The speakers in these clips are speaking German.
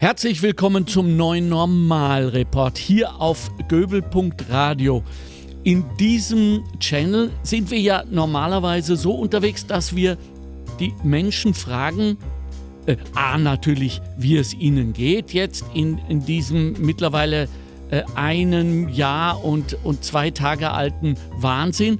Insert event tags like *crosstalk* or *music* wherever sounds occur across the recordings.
Herzlich willkommen zum neuen Normalreport hier auf göbel.radio. In diesem Channel sind wir ja normalerweise so unterwegs, dass wir die Menschen fragen, äh, A, natürlich, wie es ihnen geht, jetzt in, in diesem mittlerweile äh, einen Jahr und, und zwei Tage alten Wahnsinn.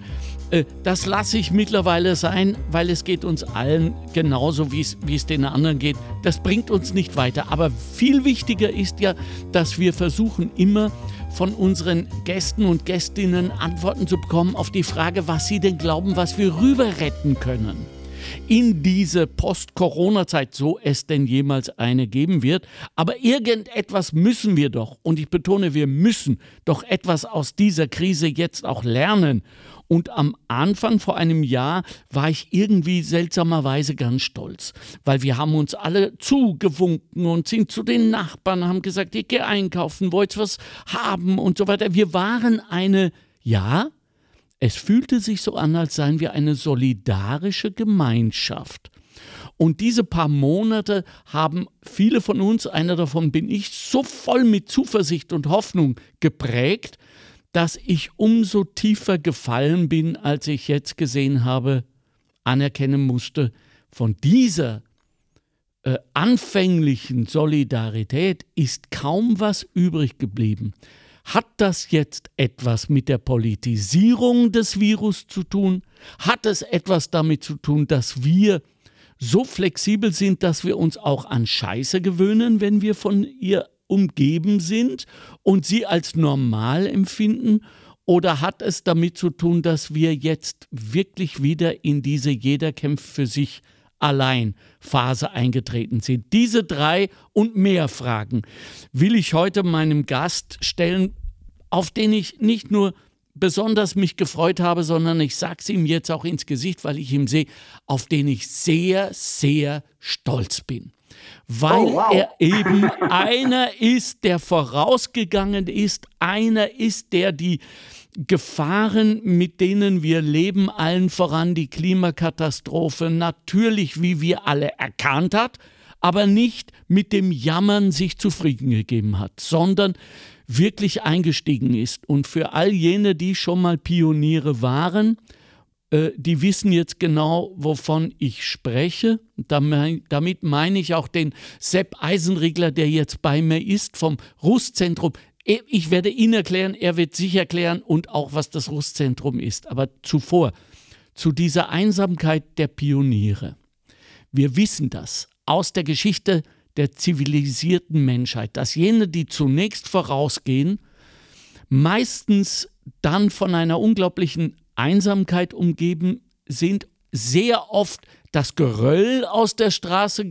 Äh, das lasse ich mittlerweile sein, weil es geht uns allen genauso, wie es, wie es den anderen geht. Das bringt uns nicht weiter. Aber viel wichtiger ist ja, dass wir versuchen immer von unseren Gästen und Gästinnen Antworten zu bekommen auf die Frage, was sie denn glauben, was wir rüber retten können in diese Post-Corona-Zeit, so es denn jemals eine geben wird. Aber irgendetwas müssen wir doch, und ich betone, wir müssen doch etwas aus dieser Krise jetzt auch lernen. Und am Anfang vor einem Jahr war ich irgendwie seltsamerweise ganz stolz, weil wir haben uns alle zugewunken und sind zu den Nachbarn, haben gesagt, ich gehe einkaufen, wollt was haben und so weiter. Wir waren eine, ja, es fühlte sich so an, als seien wir eine solidarische Gemeinschaft. Und diese paar Monate haben viele von uns, einer davon bin ich, so voll mit Zuversicht und Hoffnung geprägt, dass ich umso tiefer gefallen bin, als ich jetzt gesehen habe, anerkennen musste, von dieser äh, anfänglichen Solidarität ist kaum was übrig geblieben. Hat das jetzt etwas mit der Politisierung des Virus zu tun? Hat es etwas damit zu tun, dass wir so flexibel sind, dass wir uns auch an Scheiße gewöhnen, wenn wir von ihr umgeben sind und sie als normal empfinden? Oder hat es damit zu tun, dass wir jetzt wirklich wieder in diese Jeder kämpft für sich allein Phase eingetreten sind? Diese drei und mehr Fragen will ich heute meinem Gast stellen, auf den ich nicht nur besonders mich gefreut habe, sondern ich sage es ihm jetzt auch ins Gesicht, weil ich ihn sehe, auf den ich sehr, sehr stolz bin weil oh, wow. er eben einer ist, der vorausgegangen ist, einer ist, der die Gefahren, mit denen wir leben, allen voran die Klimakatastrophe, natürlich, wie wir alle erkannt hat, aber nicht mit dem Jammern sich zufrieden gegeben hat, sondern wirklich eingestiegen ist. Und für all jene, die schon mal Pioniere waren, äh, die wissen jetzt genau, wovon ich spreche. Damit meine ich auch den Sepp Eisenriegler, der jetzt bei mir ist, vom Rüstzentrum. Ich werde ihn erklären, er wird sich erklären und auch, was das Rüstzentrum ist. Aber zuvor, zu dieser Einsamkeit der Pioniere. Wir wissen das aus der Geschichte der zivilisierten Menschheit, dass jene, die zunächst vorausgehen, meistens dann von einer unglaublichen Einsamkeit umgeben sind, sehr oft das Geröll aus der Straße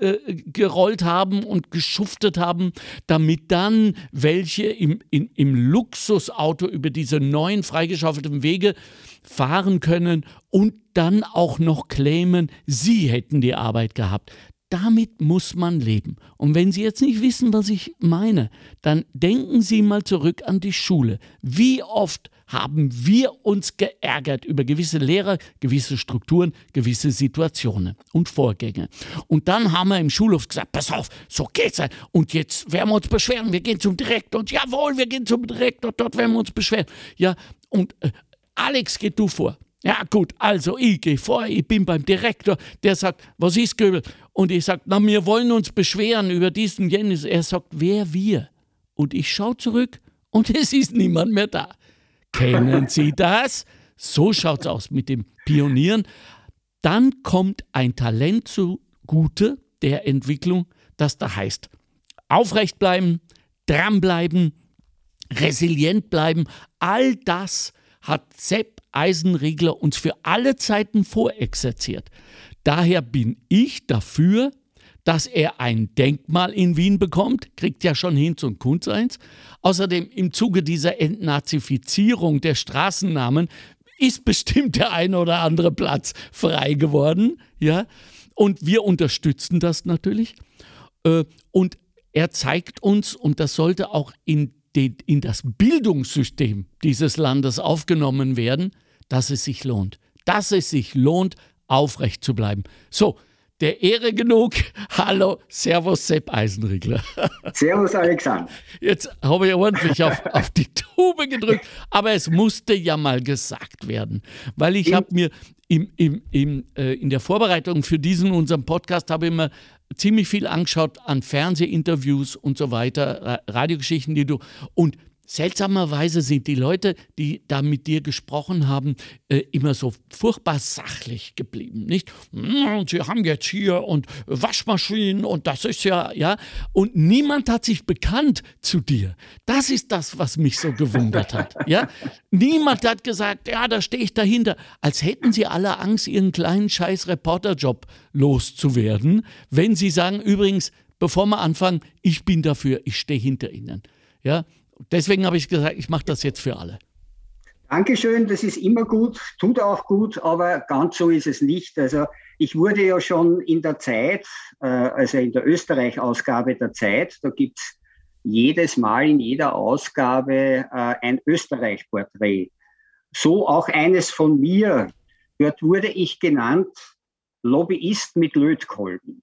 äh, gerollt haben und geschuftet haben, damit dann welche im, in, im Luxusauto über diese neuen freigeschaufelten Wege fahren können und dann auch noch claimen, sie hätten die Arbeit gehabt. Damit muss man leben. Und wenn Sie jetzt nicht wissen, was ich meine, dann denken Sie mal zurück an die Schule. Wie oft haben wir uns geärgert über gewisse Lehrer, gewisse Strukturen, gewisse Situationen und Vorgänge. Und dann haben wir im Schulhof gesagt, pass auf, so geht's halt. Und jetzt werden wir uns beschweren, wir gehen zum Direktor und jawohl, wir gehen zum Direktor, dort werden wir uns beschweren. Ja, und äh, Alex, geh du vor. Ja, gut, also ich gehe vor, ich bin beim Direktor, der sagt, was ist Göbel? Und ich sage, na, wir wollen uns beschweren über diesen Jennis. Er sagt, wer wir? Und ich schaue zurück und *laughs* es ist niemand mehr da. Kennen Sie das? So schaut es aus mit dem Pionieren. Dann kommt ein Talent zugute der Entwicklung, das da heißt, aufrecht bleiben, dranbleiben, resilient bleiben. All das hat Sepp Eisenriegler uns für alle Zeiten vorexerziert. Daher bin ich dafür, dass er ein Denkmal in Wien bekommt, kriegt ja schon Hinz und Kunz eins. Außerdem im Zuge dieser Entnazifizierung der Straßennamen ist bestimmt der eine oder andere Platz frei geworden, ja. Und wir unterstützen das natürlich. Äh, und er zeigt uns, und das sollte auch in, den, in das Bildungssystem dieses Landes aufgenommen werden, dass es sich lohnt. Dass es sich lohnt, aufrecht zu bleiben. So, der Ehre genug. *laughs* Hallo, Servus Sepp Eisenriegler. *laughs* Servus Alexander. Jetzt habe ich ordentlich auf, *laughs* auf die Tube gedrückt, aber es musste ja mal gesagt werden, weil ich habe mir im, im, im, äh, in der Vorbereitung für diesen unseren Podcast habe ich mir ziemlich viel angeschaut an Fernsehinterviews und so weiter, Radiogeschichten, die du und Seltsamerweise sind die Leute, die da mit dir gesprochen haben, äh, immer so furchtbar sachlich geblieben, nicht? Hm, sie haben jetzt hier und Waschmaschinen und das ist ja, ja. Und niemand hat sich bekannt zu dir. Das ist das, was mich so gewundert hat, *laughs* ja. Niemand hat gesagt, ja, da stehe ich dahinter. Als hätten sie alle Angst, ihren kleinen scheiß Reporterjob loszuwerden, wenn sie sagen, übrigens, bevor wir anfangen, ich bin dafür, ich stehe hinter ihnen. Ja, Deswegen habe ich gesagt, ich mache das jetzt für alle. Dankeschön, das ist immer gut, tut auch gut, aber ganz so ist es nicht. Also ich wurde ja schon in der Zeit, äh, also in der Österreich-Ausgabe der Zeit, da gibt es jedes Mal in jeder Ausgabe äh, ein Österreich-Porträt. So auch eines von mir. Dort wurde ich genannt Lobbyist mit Lötkolben.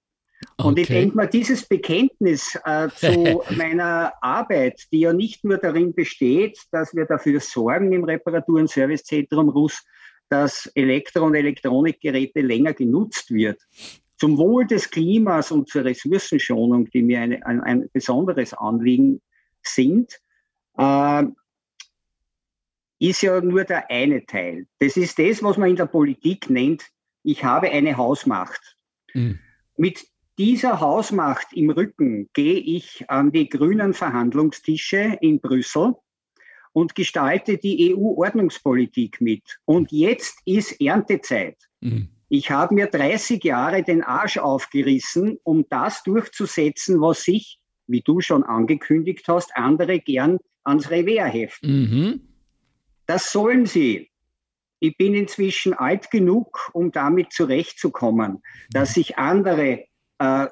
Und okay. ich denke mal, dieses Bekenntnis äh, zu *laughs* meiner Arbeit, die ja nicht nur darin besteht, dass wir dafür sorgen im Reparatur- und Servicezentrum Russ, dass Elektro- und Elektronikgeräte länger genutzt wird, zum Wohl des Klimas und zur Ressourcenschonung, die mir eine, ein, ein, besonderes Anliegen sind, äh, ist ja nur der eine Teil. Das ist das, was man in der Politik nennt, ich habe eine Hausmacht. Mhm. Mit dieser Hausmacht im Rücken gehe ich an die grünen Verhandlungstische in Brüssel und gestalte die EU-Ordnungspolitik mit. Und jetzt ist Erntezeit. Mhm. Ich habe mir 30 Jahre den Arsch aufgerissen, um das durchzusetzen, was sich, wie du schon angekündigt hast, andere gern ans Revers heften. Mhm. Das sollen sie. Ich bin inzwischen alt genug, um damit zurechtzukommen, dass sich andere äh,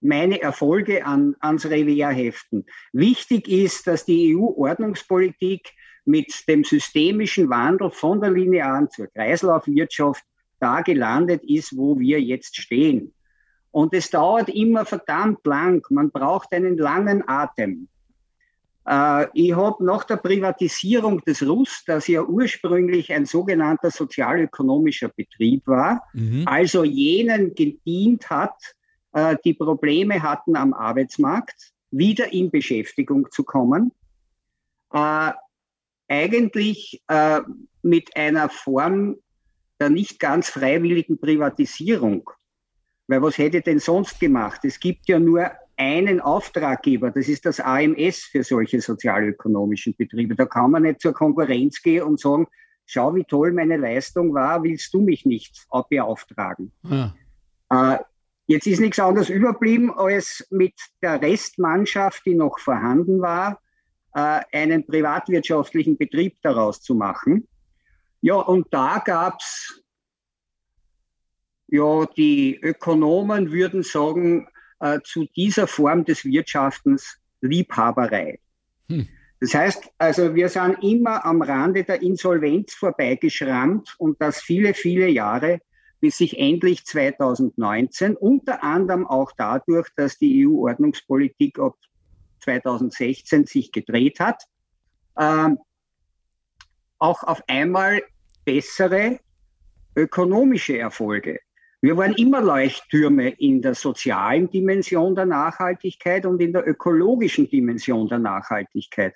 meine Erfolge an, ans Revier heften. Wichtig ist, dass die EU-Ordnungspolitik mit dem systemischen Wandel von der linearen zur Kreislaufwirtschaft da gelandet ist, wo wir jetzt stehen. Und es dauert immer verdammt lang. Man braucht einen langen Atem. Äh, ich habe nach der Privatisierung des Russ, das ja ursprünglich ein sogenannter sozialökonomischer Betrieb war, mhm. also jenen gedient hat, die Probleme hatten am Arbeitsmarkt, wieder in Beschäftigung zu kommen. Äh, eigentlich äh, mit einer Form der nicht ganz freiwilligen Privatisierung. Weil was hätte denn sonst gemacht? Es gibt ja nur einen Auftraggeber, das ist das AMS für solche sozialökonomischen Betriebe. Da kann man nicht zur Konkurrenz gehen und sagen, schau, wie toll meine Leistung war, willst du mich nicht beauftragen? Ja. Äh, Jetzt ist nichts anderes überblieben, als mit der Restmannschaft, die noch vorhanden war, äh, einen privatwirtschaftlichen Betrieb daraus zu machen. Ja, und da gab es, ja, die Ökonomen würden sagen, äh, zu dieser Form des Wirtschaftens Liebhaberei. Hm. Das heißt, also wir sind immer am Rande der Insolvenz vorbeigeschrammt und das viele, viele Jahre bis sich endlich 2019, unter anderem auch dadurch, dass die EU-Ordnungspolitik ab 2016 sich gedreht hat, äh, auch auf einmal bessere ökonomische Erfolge. Wir waren immer Leuchttürme in der sozialen Dimension der Nachhaltigkeit und in der ökologischen Dimension der Nachhaltigkeit.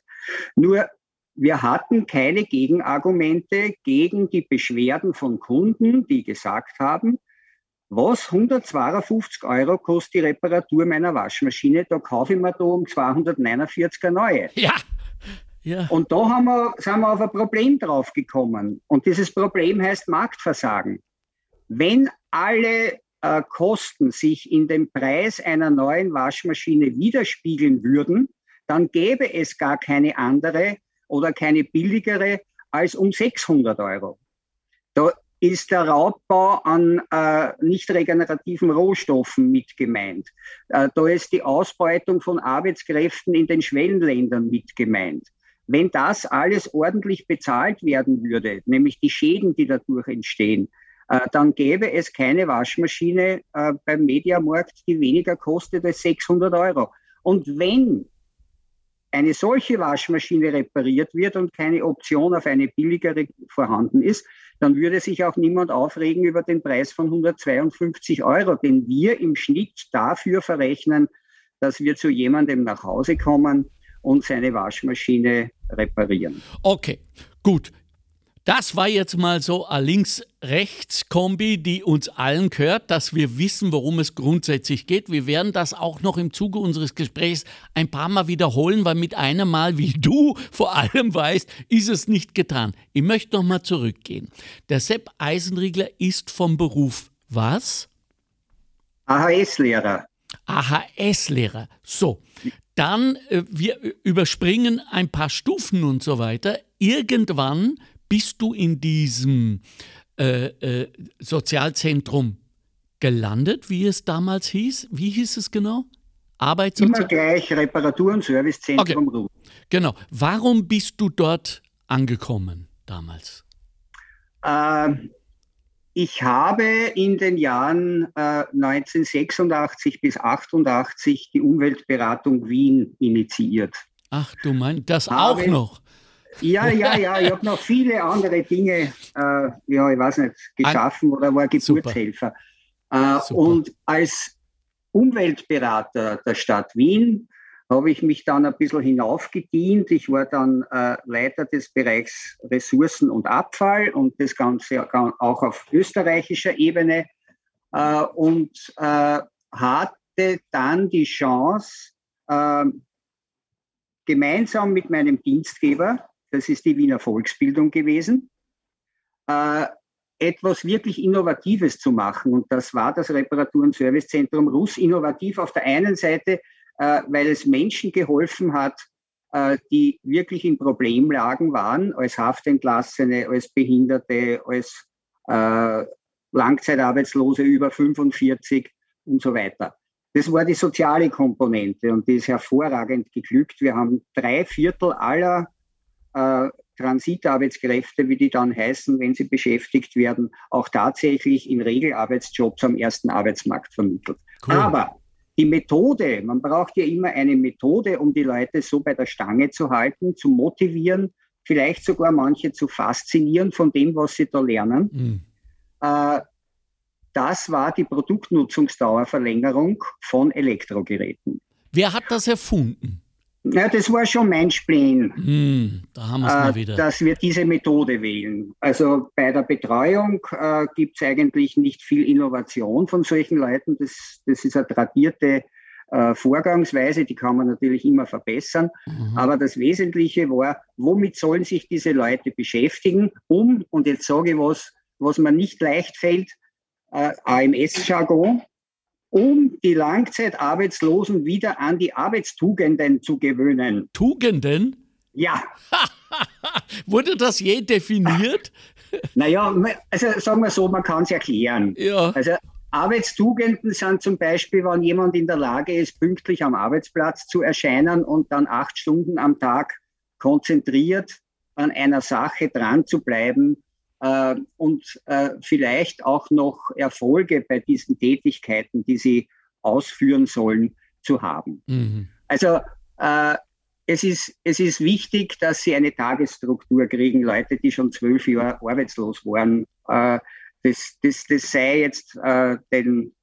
Nur wir hatten keine Gegenargumente gegen die Beschwerden von Kunden, die gesagt haben, was 152 Euro kostet die Reparatur meiner Waschmaschine, da kaufe ich mir da um 249 eine neue. Ja. ja. Und da haben wir, sind wir auf ein Problem draufgekommen. Und dieses Problem heißt Marktversagen. Wenn alle äh, Kosten sich in dem Preis einer neuen Waschmaschine widerspiegeln würden, dann gäbe es gar keine andere oder keine billigere als um 600 Euro. Da ist der Raubbau an äh, nicht regenerativen Rohstoffen mit gemeint. Äh, da ist die Ausbeutung von Arbeitskräften in den Schwellenländern mit gemeint. Wenn das alles ordentlich bezahlt werden würde, nämlich die Schäden, die dadurch entstehen, äh, dann gäbe es keine Waschmaschine äh, beim Mediamarkt, die weniger kostet als 600 Euro. Und wenn eine solche Waschmaschine repariert wird und keine Option auf eine billigere vorhanden ist, dann würde sich auch niemand aufregen über den Preis von 152 Euro, den wir im Schnitt dafür verrechnen, dass wir zu jemandem nach Hause kommen und seine Waschmaschine reparieren. Okay, gut. Das war jetzt mal so eine Links-Rechts-Kombi, die uns allen gehört, dass wir wissen, worum es grundsätzlich geht. Wir werden das auch noch im Zuge unseres Gesprächs ein paar Mal wiederholen, weil mit einem Mal, wie du vor allem weißt, ist es nicht getan. Ich möchte noch mal zurückgehen. Der Sepp Eisenriegler ist vom Beruf was? AHS-Lehrer. AHS-Lehrer. So, dann äh, wir überspringen ein paar Stufen und so weiter. Irgendwann bist du in diesem äh, äh, Sozialzentrum gelandet, wie es damals hieß? Wie hieß es genau? Arbeitssozial Immer gleich Reparatur- und Servicezentrum okay. Genau. Warum bist du dort angekommen damals? Ähm, ich habe in den Jahren äh, 1986 bis 88 die Umweltberatung Wien initiiert. Ach, du meinst das habe, auch noch? Ja, ja, ja. Ich habe noch viele andere Dinge, äh, ja, ich weiß nicht, geschaffen oder war Geburtshelfer. Äh, und als Umweltberater der Stadt Wien habe ich mich dann ein bisschen hinaufgedient. Ich war dann äh, Leiter des Bereichs Ressourcen und Abfall und das Ganze auch auf österreichischer Ebene äh, und äh, hatte dann die Chance, ähm, gemeinsam mit meinem Dienstgeber, das ist die Wiener Volksbildung gewesen, äh, etwas wirklich Innovatives zu machen. Und das war das Reparatur- und Servicezentrum Russ. Innovativ auf der einen Seite, äh, weil es Menschen geholfen hat, äh, die wirklich in Problemlagen waren, als Haftentlassene, als Behinderte, als äh, Langzeitarbeitslose über 45 und so weiter. Das war die soziale Komponente und die ist hervorragend geglückt. Wir haben drei Viertel aller äh, Transitarbeitskräfte, wie die dann heißen, wenn sie beschäftigt werden, auch tatsächlich in Regelarbeitsjobs am ersten Arbeitsmarkt vermittelt. Cool. Aber die Methode, man braucht ja immer eine Methode, um die Leute so bei der Stange zu halten, zu motivieren, vielleicht sogar manche zu faszinieren von dem, was sie da lernen. Mhm. Äh, das war die Produktnutzungsdauerverlängerung von Elektrogeräten. Wer hat das erfunden? Ja, das war schon mein Spleen, hm, da haben äh, wieder. dass wir diese Methode wählen. Also bei der Betreuung äh, gibt es eigentlich nicht viel Innovation von solchen Leuten. Das, das ist eine tradierte äh, Vorgangsweise, die kann man natürlich immer verbessern. Mhm. Aber das Wesentliche war, womit sollen sich diese Leute beschäftigen, um, und jetzt sage ich was, was mir nicht leicht fällt, äh, AMS-Jargon, um die Langzeitarbeitslosen wieder an die Arbeitstugenden zu gewöhnen. Tugenden? Ja. *laughs* Wurde das je definiert? *laughs* naja, also sagen wir so, man kann es erklären. Ja. Also Arbeitstugenden sind zum Beispiel, wenn jemand in der Lage ist, pünktlich am Arbeitsplatz zu erscheinen und dann acht Stunden am Tag konzentriert an einer Sache dran zu bleiben, und äh, vielleicht auch noch Erfolge bei diesen Tätigkeiten, die sie ausführen sollen, zu haben. Mhm. Also äh, es ist, es ist wichtig, dass sie eine Tagesstruktur kriegen, Leute, die schon zwölf Jahre arbeitslos waren. Äh, das, das, das sei jetzt den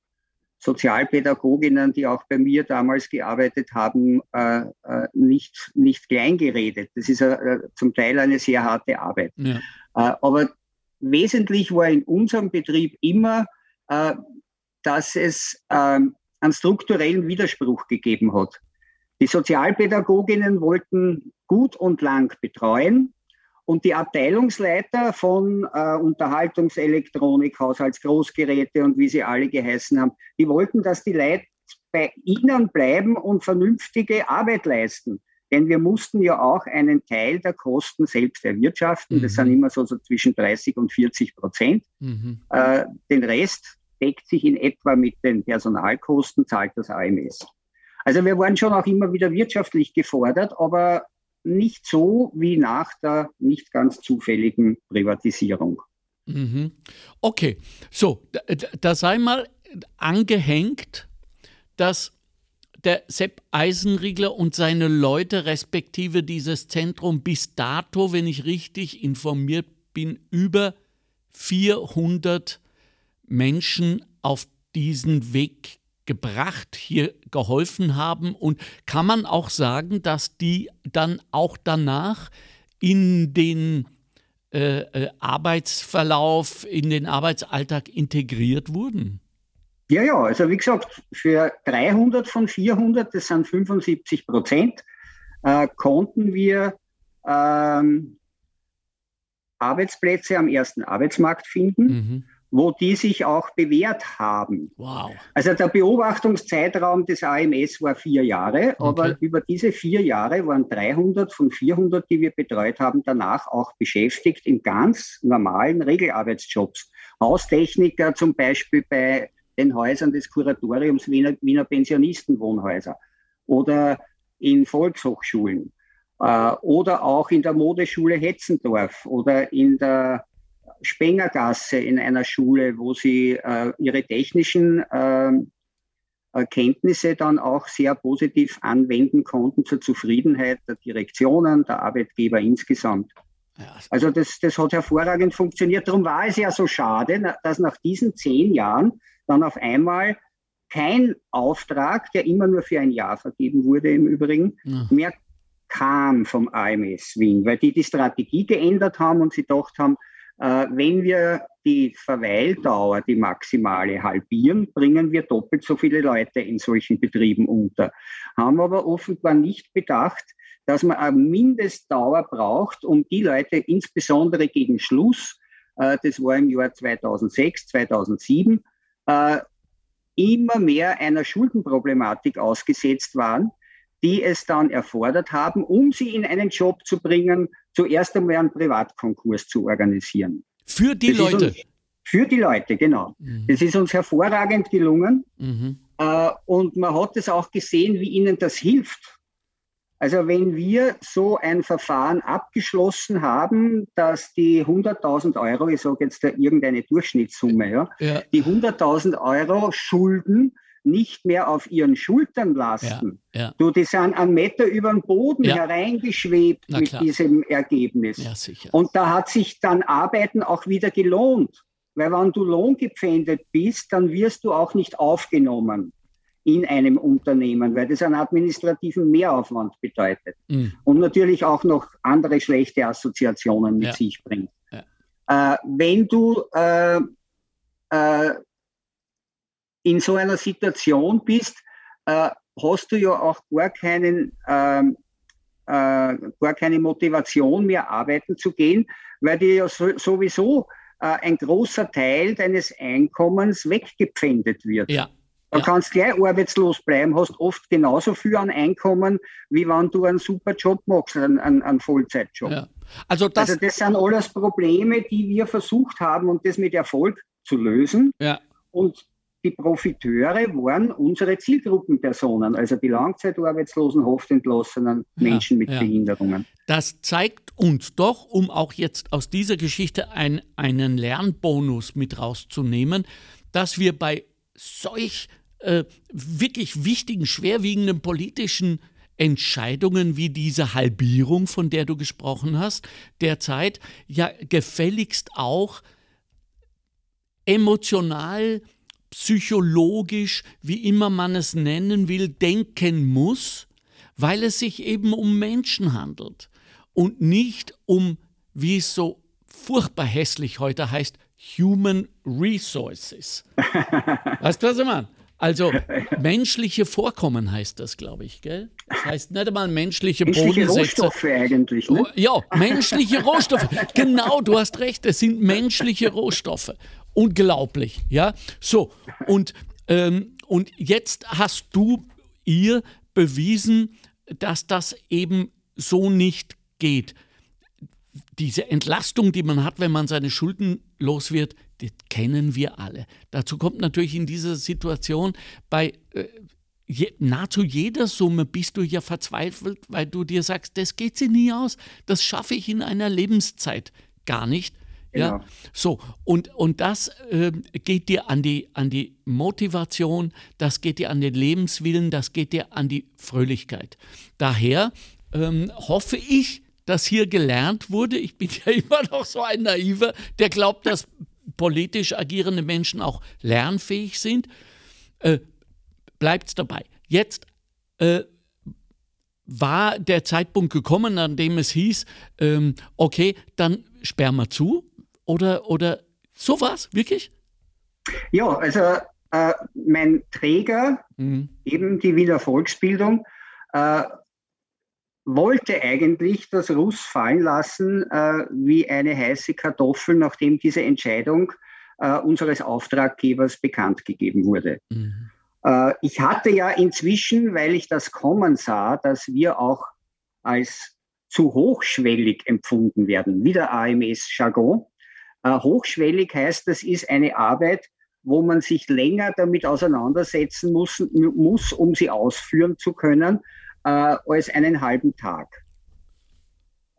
Sozialpädagoginnen, die auch bei mir damals gearbeitet haben, nicht, nicht kleingeredet. Das ist zum Teil eine sehr harte Arbeit. Ja. Aber wesentlich war in unserem Betrieb immer, äh, dass es äh, einen strukturellen Widerspruch gegeben hat. Die Sozialpädagoginnen wollten gut und lang betreuen und die Abteilungsleiter von äh, Unterhaltungselektronik, Haushaltsgroßgeräte und wie sie alle geheißen haben, die wollten, dass die Leute bei ihnen bleiben und vernünftige Arbeit leisten. Denn wir mussten ja auch einen Teil der Kosten selbst erwirtschaften. Mhm. Das sind immer so, so zwischen 30 und 40 Prozent. Mhm. Äh, den Rest deckt sich in etwa mit den Personalkosten, zahlt das AMS. Also wir waren schon auch immer wieder wirtschaftlich gefordert, aber nicht so wie nach der nicht ganz zufälligen Privatisierung. Mhm. Okay, so, da, da sei mal angehängt, dass der Sepp Eisenriegler und seine Leute respektive dieses Zentrum bis dato, wenn ich richtig informiert bin, über 400 Menschen auf diesen Weg gebracht, hier geholfen haben. Und kann man auch sagen, dass die dann auch danach in den äh, äh, Arbeitsverlauf, in den Arbeitsalltag integriert wurden? Ja, ja, also wie gesagt, für 300 von 400, das sind 75 Prozent, äh, konnten wir ähm, Arbeitsplätze am ersten Arbeitsmarkt finden. Mhm wo die sich auch bewährt haben. Wow. Also der Beobachtungszeitraum des AMS war vier Jahre, okay. aber über diese vier Jahre waren 300 von 400, die wir betreut haben, danach auch beschäftigt in ganz normalen Regelarbeitsjobs. Haustechniker zum Beispiel bei den Häusern des Kuratoriums Wiener, Wiener Pensionistenwohnhäuser oder in Volkshochschulen äh, oder auch in der Modeschule Hetzendorf oder in der Spengergasse in einer Schule, wo sie äh, ihre technischen äh, Kenntnisse dann auch sehr positiv anwenden konnten zur Zufriedenheit der Direktionen, der Arbeitgeber insgesamt. Also das, das hat hervorragend funktioniert. Darum war es ja so schade, dass nach diesen zehn Jahren dann auf einmal kein Auftrag, der immer nur für ein Jahr vergeben wurde im Übrigen, ja. mehr kam vom AMS Wien, weil die die Strategie geändert haben und sie gedacht haben, äh, wenn wir die Verweildauer, die maximale, halbieren, bringen wir doppelt so viele Leute in solchen Betrieben unter. Haben aber offenbar nicht bedacht, dass man eine Mindestdauer braucht, um die Leute insbesondere gegen Schluss, äh, das war im Jahr 2006, 2007, äh, immer mehr einer Schuldenproblematik ausgesetzt waren, die es dann erfordert haben, um sie in einen Job zu bringen, zuerst einmal einen Privatkonkurs zu organisieren. Für die das Leute? Uns, für die Leute, genau. Mhm. Das ist uns hervorragend gelungen. Mhm. Äh, und man hat es auch gesehen, wie ihnen das hilft. Also wenn wir so ein Verfahren abgeschlossen haben, dass die 100.000 Euro, ich sage jetzt da irgendeine Durchschnittssumme, ja, ja. die 100.000 Euro Schulden nicht mehr auf ihren Schultern lasten. Ja. Du, die sind einen Meter über den Boden hereingeschwebt mit diesem Ergebnis. Und da hat sich dann Arbeiten auch wieder gelohnt. Weil wenn du lohngepfändet bist, dann wirst du auch nicht aufgenommen in einem Unternehmen, weil das einen administrativen Mehraufwand bedeutet. Mhm. Und natürlich auch noch andere schlechte Assoziationen mit sich bringt. Äh, wenn du äh, äh, in so einer Situation bist, äh, hast du ja auch gar keinen, ähm, äh, gar keine Motivation mehr arbeiten zu gehen, weil dir ja so, sowieso äh, ein großer Teil deines Einkommens weggepfändet wird. Ja. Du ja. kannst gleich arbeitslos bleiben, hast oft genauso viel an Einkommen, wie wenn du einen super Job machst, einen, einen, einen Vollzeitjob. Ja. Also, das also das sind alles Probleme, die wir versucht haben und das mit Erfolg zu lösen. Ja. Und die Profiteure waren unsere Zielgruppenpersonen, also die Langzeitarbeitslosen, Haftentlassenen, Menschen ja, mit ja. Behinderungen. Das zeigt uns doch, um auch jetzt aus dieser Geschichte ein, einen Lernbonus mit rauszunehmen, dass wir bei solch äh, wirklich wichtigen, schwerwiegenden politischen Entscheidungen wie diese Halbierung, von der du gesprochen hast, derzeit ja gefälligst auch emotional psychologisch, wie immer man es nennen will, denken muss, weil es sich eben um Menschen handelt und nicht um, wie es so furchtbar hässlich heute heißt, Human Resources. *laughs* weißt du, was ich meine? Also menschliche Vorkommen heißt das, glaube ich, gell? Das heißt nicht einmal menschliche, menschliche Rohstoffe eigentlich. Ne? Ja, menschliche Rohstoffe. *laughs* Genau, du hast recht, es sind menschliche Rohstoffe. Unglaublich, ja. So, und, ähm, und jetzt hast du ihr bewiesen, dass das eben so nicht geht. Diese Entlastung, die man hat, wenn man seine Schulden los wird, das kennen wir alle. Dazu kommt natürlich in dieser Situation bei äh, je, nahezu jeder Summe bist du ja verzweifelt, weil du dir sagst, das geht sie nie aus. Das schaffe ich in einer Lebenszeit gar nicht. Genau. Ja, so und, und das äh, geht dir an die, an die Motivation, das geht dir an den Lebenswillen, das geht dir an die Fröhlichkeit. Daher ähm, hoffe ich, dass hier gelernt wurde. Ich bin *laughs* ja immer noch so ein Naiver, der glaubt, dass politisch agierende Menschen auch lernfähig sind. Äh, Bleibt dabei. Jetzt äh, war der Zeitpunkt gekommen, an dem es hieß, ähm, okay, dann sperren wir zu oder, oder sowas, wirklich? Ja, also äh, mein Träger, mhm. eben die Wiener Volksbildung, äh, wollte eigentlich das Russ fallen lassen äh, wie eine heiße Kartoffel, nachdem diese Entscheidung äh, unseres Auftraggebers bekannt gegeben wurde. Mhm. Äh, ich hatte ja inzwischen, weil ich das kommen sah, dass wir auch als zu hochschwellig empfunden werden, wie der AMS-Jargon. Äh, hochschwellig heißt, das ist eine Arbeit, wo man sich länger damit auseinandersetzen muss, muss um sie ausführen zu können, äh, als einen halben Tag.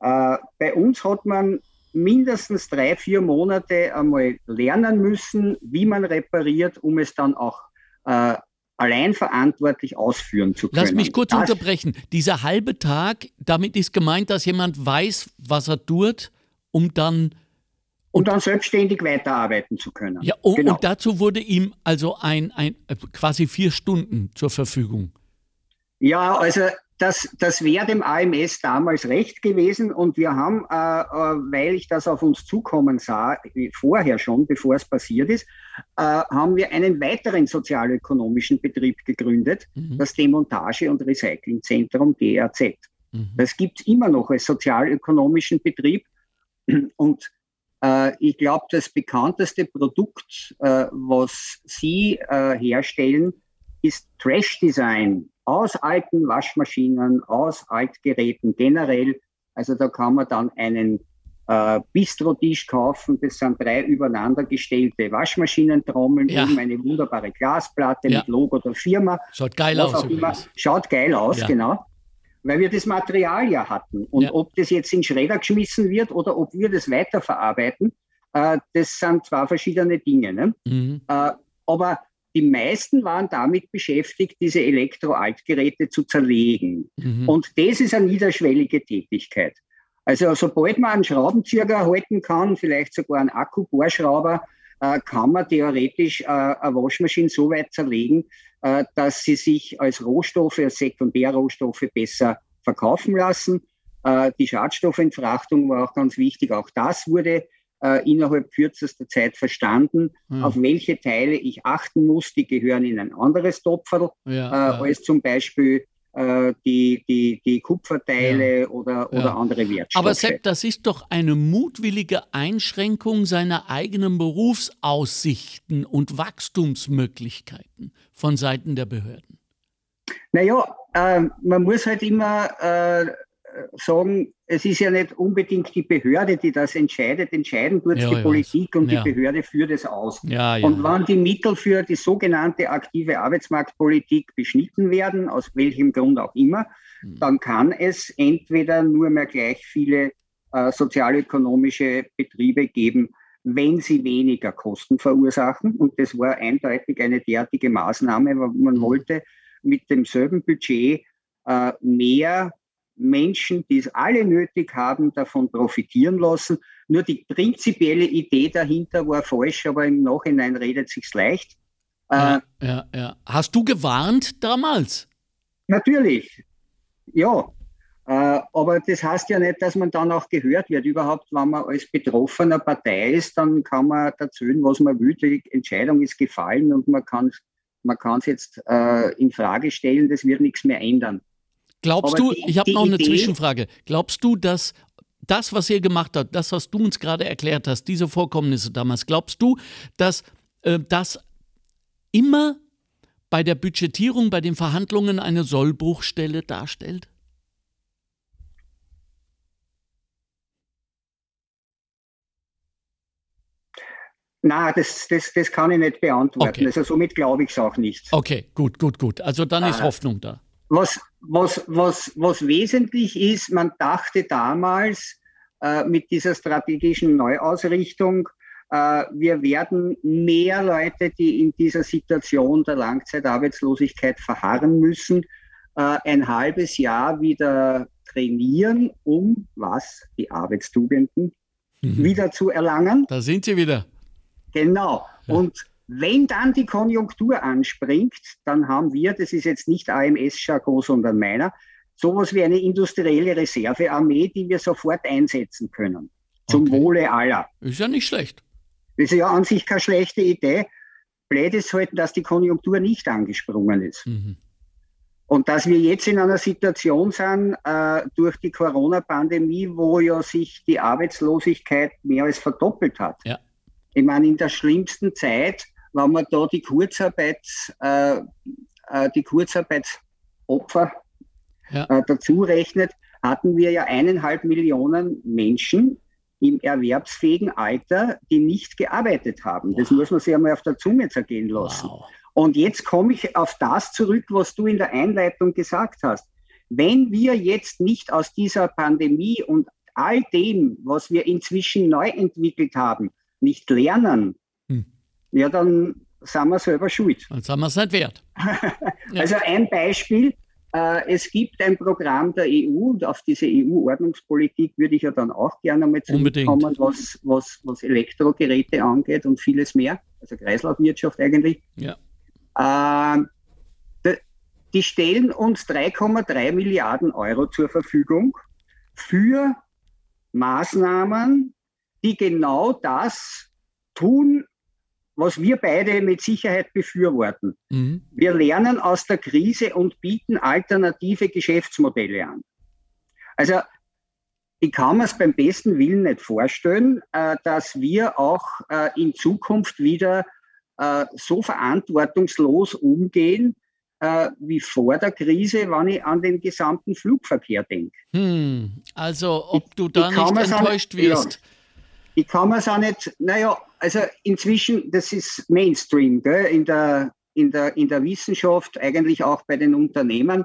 Äh, bei uns hat man mindestens drei, vier Monate einmal lernen müssen, wie man repariert, um es dann auch äh, allein verantwortlich ausführen zu können. Lass mich kurz das, unterbrechen. Dieser halbe Tag, damit ist gemeint, dass jemand weiß, was er tut, um dann um dann selbstständig weiterarbeiten zu können. Ja, und, genau. und dazu wurde ihm also ein, ein quasi vier Stunden zur Verfügung. Ja, also das, das wäre dem AMS damals recht gewesen und wir haben, äh, äh, weil ich das auf uns zukommen sah, vorher schon, bevor es passiert ist, äh, haben wir einen weiteren sozialökonomischen Betrieb gegründet, mhm. das Demontage- und Recyclingzentrum DRZ. Mhm. Das gibt es immer noch als sozialökonomischen Betrieb *clears throat* und äh, ich glaube, das bekannteste Produkt, äh, was Sie äh, herstellen, ist Trash Design aus alten Waschmaschinen, aus Altgeräten generell. Also da kann man dann einen äh, Bistrotisch kaufen. Das sind drei übereinander gestellte Waschmaschinentrommeln, ja. oben eine wunderbare Glasplatte ja. mit Logo der Firma. Schaut geil aus. Schaut geil aus, ja. genau. Weil wir das Material ja hatten. Und ja. ob das jetzt in Schredder geschmissen wird oder ob wir das weiterverarbeiten, äh, das sind zwei verschiedene Dinge. Ne? Mhm. Äh, aber die meisten waren damit beschäftigt, diese Elektroaltgeräte zu zerlegen. Mhm. Und das ist eine niederschwellige Tätigkeit. Also sobald man einen Schraubenzieher halten kann, vielleicht sogar einen Akku-Bohrschrauber, äh, kann man theoretisch äh, eine Waschmaschine so weit zerlegen, äh, dass sie sich als Rohstoffe, als Sekundärrohstoffe besser verkaufen lassen. Die Schadstoffentfrachtung war auch ganz wichtig. Auch das wurde äh, innerhalb kürzester Zeit verstanden, mhm. auf welche Teile ich achten muss. Die gehören in ein anderes Topferl, ja, äh, ja. als zum Beispiel äh, die, die, die Kupferteile ja. oder, oder andere Wertstoffe. Aber Sepp, das ist doch eine mutwillige Einschränkung seiner eigenen Berufsaussichten und Wachstumsmöglichkeiten von Seiten der Behörden. Naja, äh, man muss halt immer äh, sagen, es ist ja nicht unbedingt die Behörde, die das entscheidet. Entscheiden tut ja, die ja, Politik und ja. die Behörde führt es aus. und wann die Mittel für die sogenannte aktive Arbeitsmarktpolitik beschnitten werden, aus welchem Grund auch immer, hm. dann kann es entweder nur mehr gleich viele äh, sozialökonomische Betriebe geben, wenn sie weniger Kosten verursachen. Und das war eindeutig eine derartige Maßnahme, weil man hm. wollte mit demselben Budget äh, mehr Menschen, die es alle nötig haben, davon profitieren lassen. Nur die prinzipielle Idee dahinter war falsch, aber im Nachhinein redet sich's leicht. Ja, äh, ja, ja. Hast du gewarnt damals? Natürlich, ja. Äh, aber das heißt ja nicht, dass man dann auch gehört wird. Überhaupt, wenn man als betroffener Partei ist, dann kann man erzählen, was man will. Die Entscheidung ist gefallen und man kann man es jetzt äh, in Frage stellen. Das wird nichts mehr ändern. Glaubst Aber du, die, ich habe noch eine Idee, Zwischenfrage, glaubst du, dass das, was ihr gemacht habt, das, was du uns gerade erklärt hast, diese Vorkommnisse damals, glaubst du, dass äh, das immer bei der Budgetierung, bei den Verhandlungen eine Sollbruchstelle darstellt? Na, das, das, das kann ich nicht beantworten. Okay. Also somit glaube ich es auch nicht. Okay, gut, gut, gut. Also dann ist äh, Hoffnung da. Was, was, was, was wesentlich ist, man dachte damals, äh, mit dieser strategischen Neuausrichtung. Äh, wir werden mehr Leute, die in dieser Situation der Langzeitarbeitslosigkeit verharren müssen, äh, ein halbes Jahr wieder trainieren, um was? Die Arbeitstugenden mhm. wieder zu erlangen. Da sind sie wieder. Genau. Ja. Und wenn dann die Konjunktur anspringt, dann haben wir, das ist jetzt nicht AMS-Jargon, sondern meiner, sowas wie eine industrielle Reservearmee, die wir sofort einsetzen können. Zum okay. Wohle aller. Ist ja nicht schlecht. Das ist ja an sich keine schlechte Idee. Blöd ist halt, dass die Konjunktur nicht angesprungen ist. Mhm. Und dass wir jetzt in einer Situation sind, äh, durch die Corona-Pandemie, wo ja sich die Arbeitslosigkeit mehr als verdoppelt hat. Ja. Ich meine, in der schlimmsten Zeit, wenn man da die Kurzarbeits, äh, äh, die Kurzarbeitsopfer ja. äh, dazu rechnet, hatten wir ja eineinhalb Millionen Menschen im erwerbsfähigen Alter, die nicht gearbeitet haben. Wow. Das muss man sich einmal auf der Zunge zergehen lassen. Wow. Und jetzt komme ich auf das zurück, was du in der Einleitung gesagt hast. Wenn wir jetzt nicht aus dieser Pandemie und all dem, was wir inzwischen neu entwickelt haben, nicht lernen. Ja, dann sind wir selber schuld. Dann sind wir es nicht wert. *laughs* also ein Beispiel, äh, es gibt ein Programm der EU und auf diese EU-Ordnungspolitik würde ich ja dann auch gerne mal zurückkommen, was, was, was Elektrogeräte angeht und vieles mehr, also Kreislaufwirtschaft eigentlich. Ja. Äh, die stellen uns 3,3 Milliarden Euro zur Verfügung für Maßnahmen, die genau das tun, was wir beide mit Sicherheit befürworten. Mhm. Wir lernen aus der Krise und bieten alternative Geschäftsmodelle an. Also ich kann mir es beim besten Willen nicht vorstellen, äh, dass wir auch äh, in Zukunft wieder äh, so verantwortungslos umgehen, wie vor der Krise, wenn ich an den gesamten Flugverkehr denke. Hm, also ob du da ich, ich nicht enttäuscht nicht, wirst. Ja, ich kann mir es auch nicht, naja, also inzwischen, das ist Mainstream gell, in, der, in, der, in der Wissenschaft, eigentlich auch bei den Unternehmen.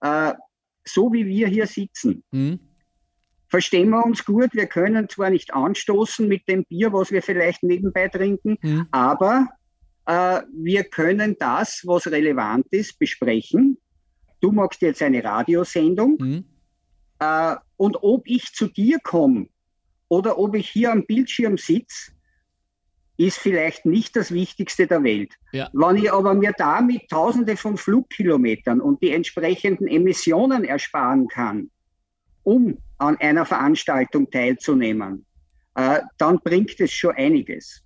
Äh, so wie wir hier sitzen, hm. verstehen wir uns gut. Wir können zwar nicht anstoßen mit dem Bier, was wir vielleicht nebenbei trinken, hm. aber äh, wir können das, was relevant ist, besprechen. Du magst jetzt eine Radiosendung. Hm. Äh, und ob ich zu dir komme oder ob ich hier am Bildschirm sitze, ist vielleicht nicht das Wichtigste der Welt. Ja. Wenn ich aber mir damit Tausende von Flugkilometern und die entsprechenden Emissionen ersparen kann, um an einer Veranstaltung teilzunehmen, äh, dann bringt es schon einiges.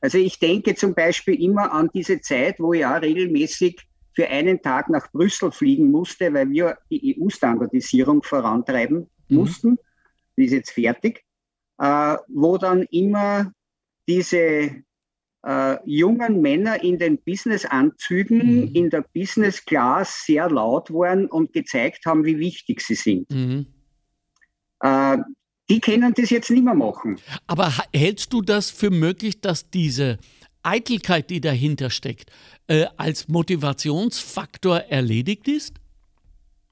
Also ich denke zum Beispiel immer an diese Zeit, wo ich auch regelmäßig für einen Tag nach Brüssel fliegen musste, weil wir die EU-Standardisierung vorantreiben mhm. mussten. Die ist jetzt fertig äh, wo dann immer diese äh, jungen Männer in den Businessanzügen mhm. in der Business Class sehr laut waren und gezeigt haben, wie wichtig sie sind. Mhm. Äh, die können das jetzt nicht mehr machen. Aber hältst du das für möglich, dass diese Eitelkeit, die dahinter steckt, äh, als Motivationsfaktor erledigt ist?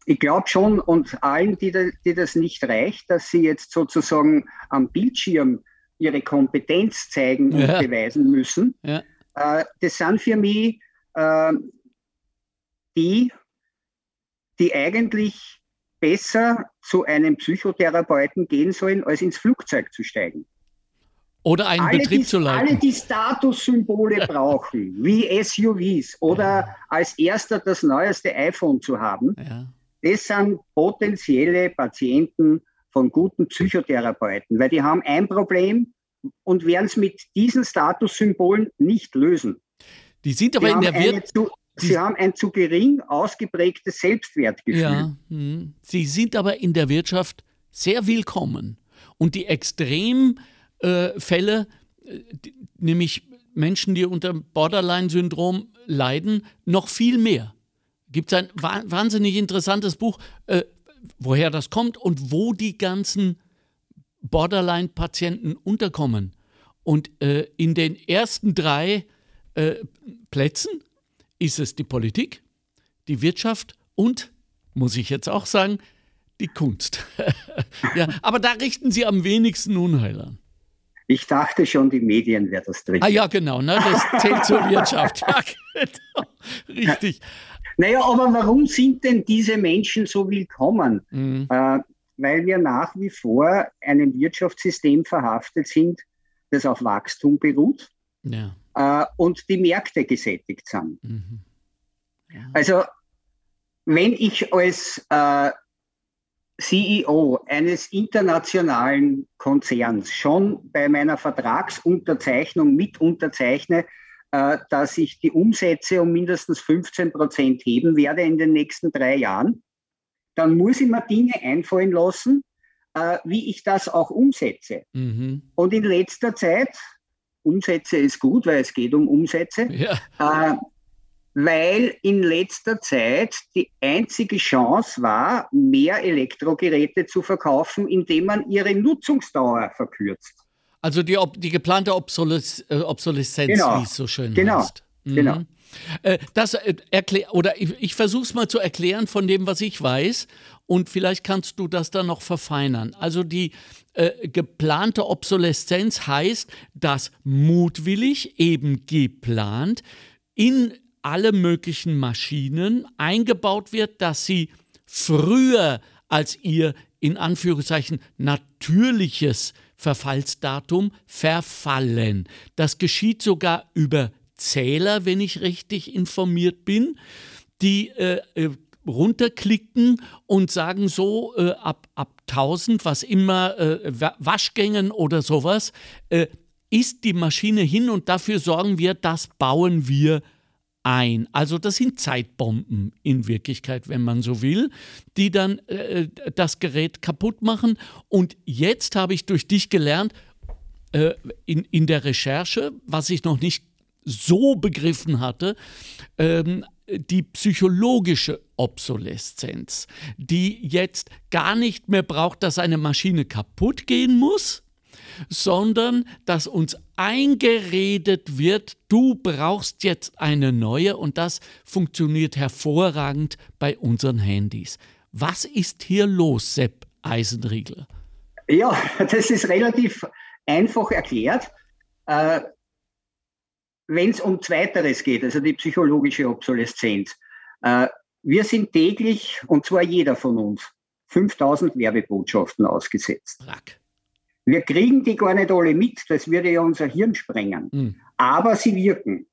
Ich glaube schon, und allen, die, die das nicht reicht, dass sie jetzt sozusagen am Bildschirm ihre Kompetenz zeigen und ja. beweisen müssen, ja. äh, das sind für mich äh, die, die eigentlich besser zu einem Psychotherapeuten gehen sollen, als ins Flugzeug zu steigen. Oder einen alle Betrieb die, zu leiten. Alle, die Statussymbole brauchen, wie SUVs oder ja. als erster das neueste iPhone zu haben, ja das sind potenzielle Patienten von guten Psychotherapeuten, weil die haben ein Problem und werden es mit diesen Statussymbolen nicht lösen. Die sind aber die in der Wirtschaft. Sie haben ein zu gering ausgeprägtes Selbstwertgefühl. Ja, hm. sie sind aber in der Wirtschaft sehr willkommen. Und die Extremfälle, äh, nämlich Menschen, die unter Borderline-Syndrom leiden, noch viel mehr gibt es ein wahnsinnig interessantes Buch, äh, woher das kommt und wo die ganzen Borderline-Patienten unterkommen. Und äh, in den ersten drei äh, Plätzen ist es die Politik, die Wirtschaft und, muss ich jetzt auch sagen, Die Kunst. *laughs* ja, aber da richten Sie am wenigsten Unheil an. Ich dachte schon, die Medien wäre das drin. Ah ja, genau, ne? das zählt zur Wirtschaft. *laughs* Ja, genau. Richtig. Naja, aber warum sind denn diese Menschen so willkommen? Mhm. Äh, weil wir nach wie vor einem Wirtschaftssystem verhaftet sind, das auf Wachstum beruht ja. äh, und die Märkte gesättigt sind. Mhm. Ja. Also wenn ich als äh, CEO eines internationalen Konzerns schon bei meiner Vertragsunterzeichnung mit unterzeichne, dass ich die Umsätze um mindestens 15 Prozent heben werde in den nächsten drei Jahren, dann muss ich mir Dinge einfallen lassen, äh, wie ich das auch umsetze. Mhm. Und in letzter Zeit, Umsätze ist gut, weil es geht um Umsätze, ja. äh, weil in letzter Zeit die einzige Chance war, mehr Elektrogeräte zu verkaufen, indem man ihre Nutzungsdauer verkürzt. Also die, die geplante Obsoles äh, Obsoleszenz, genau. wie es so schön genau. heißt. Mhm. Genau. Das äh, erklär oder ich, ich versuche es mal zu erklären von dem, was ich weiß, und vielleicht kannst du das dann noch verfeinern. Also die äh, geplante Obsoleszenz heißt, dass mutwillig eben geplant in alle möglichen Maschinen eingebaut wird, dass sie früher als ihr in Anführungszeichen natürliches Verfallsdatum verfallen. Das geschieht sogar über Zähler, wenn ich richtig informiert bin, die äh, äh runterklicken und sagen so äh, ab, ab 1000, was immer, äh, Waschgängen oder sowas, äh, ist die Maschine hin und dafür sorgen wir, das bauen wir ein. Also das sind Zeitbomben in Wirklichkeit, wenn man so will, die dann äh, das Gerät kaputt machen. Und jetzt habe ich durch dich gelernt, äh, in, in der Recherche, was ich noch nicht so begriffen hatte, ähm, die psychologische Obsoleszenz, die jetzt gar nicht mehr braucht, dass eine Maschine kaputt gehen muss, sondern dass uns eingeredet wird, du brauchst jetzt eine neue und das funktioniert hervorragend bei unseren Handys. Was ist hier los, Sepp Eisenriegel? Ja, das ist relativ einfach erklärt. Äh, Wenn es um Zweiteres geht, also die psychologische Obsoleszenz, äh, wir sind täglich, und zwar jeder von uns, 5000 Werbebotschaften ausgesetzt. Rack. Wir kriegen die gar nicht alle mit, das würde ja unser Hirn sprengen. Mhm. Aber sie wirken.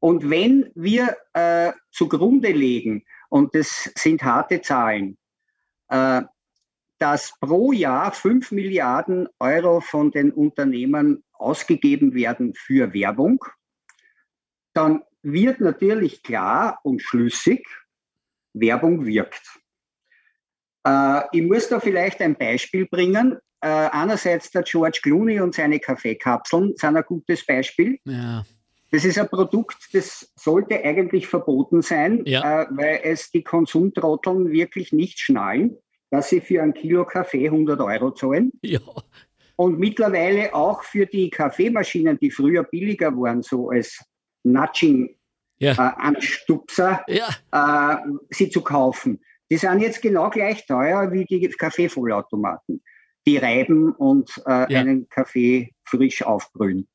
Und wenn wir äh, zugrunde legen, und das sind harte Zahlen, äh, dass pro Jahr 5 Milliarden Euro von den Unternehmen ausgegeben werden für Werbung, dann wird natürlich klar und schlüssig, Werbung wirkt. Äh, ich muss da vielleicht ein Beispiel bringen äh, einerseits der George Clooney und seine Kaffeekapseln sind ein gutes Beispiel. Ja. Das ist ein Produkt, das sollte eigentlich verboten sein, ja. äh, weil es die Konsumtrotteln wirklich nicht schnallen, dass sie für ein Kilo Kaffee 100 Euro zahlen. Ja. Und mittlerweile auch für die Kaffeemaschinen, die früher billiger waren, so als Nudging ja. äh, Anstupser, ja. äh, sie zu kaufen. Die sind jetzt genau gleich teuer wie die Kaffeevollautomaten die reiben und äh, ja. einen Kaffee frisch aufbrühen.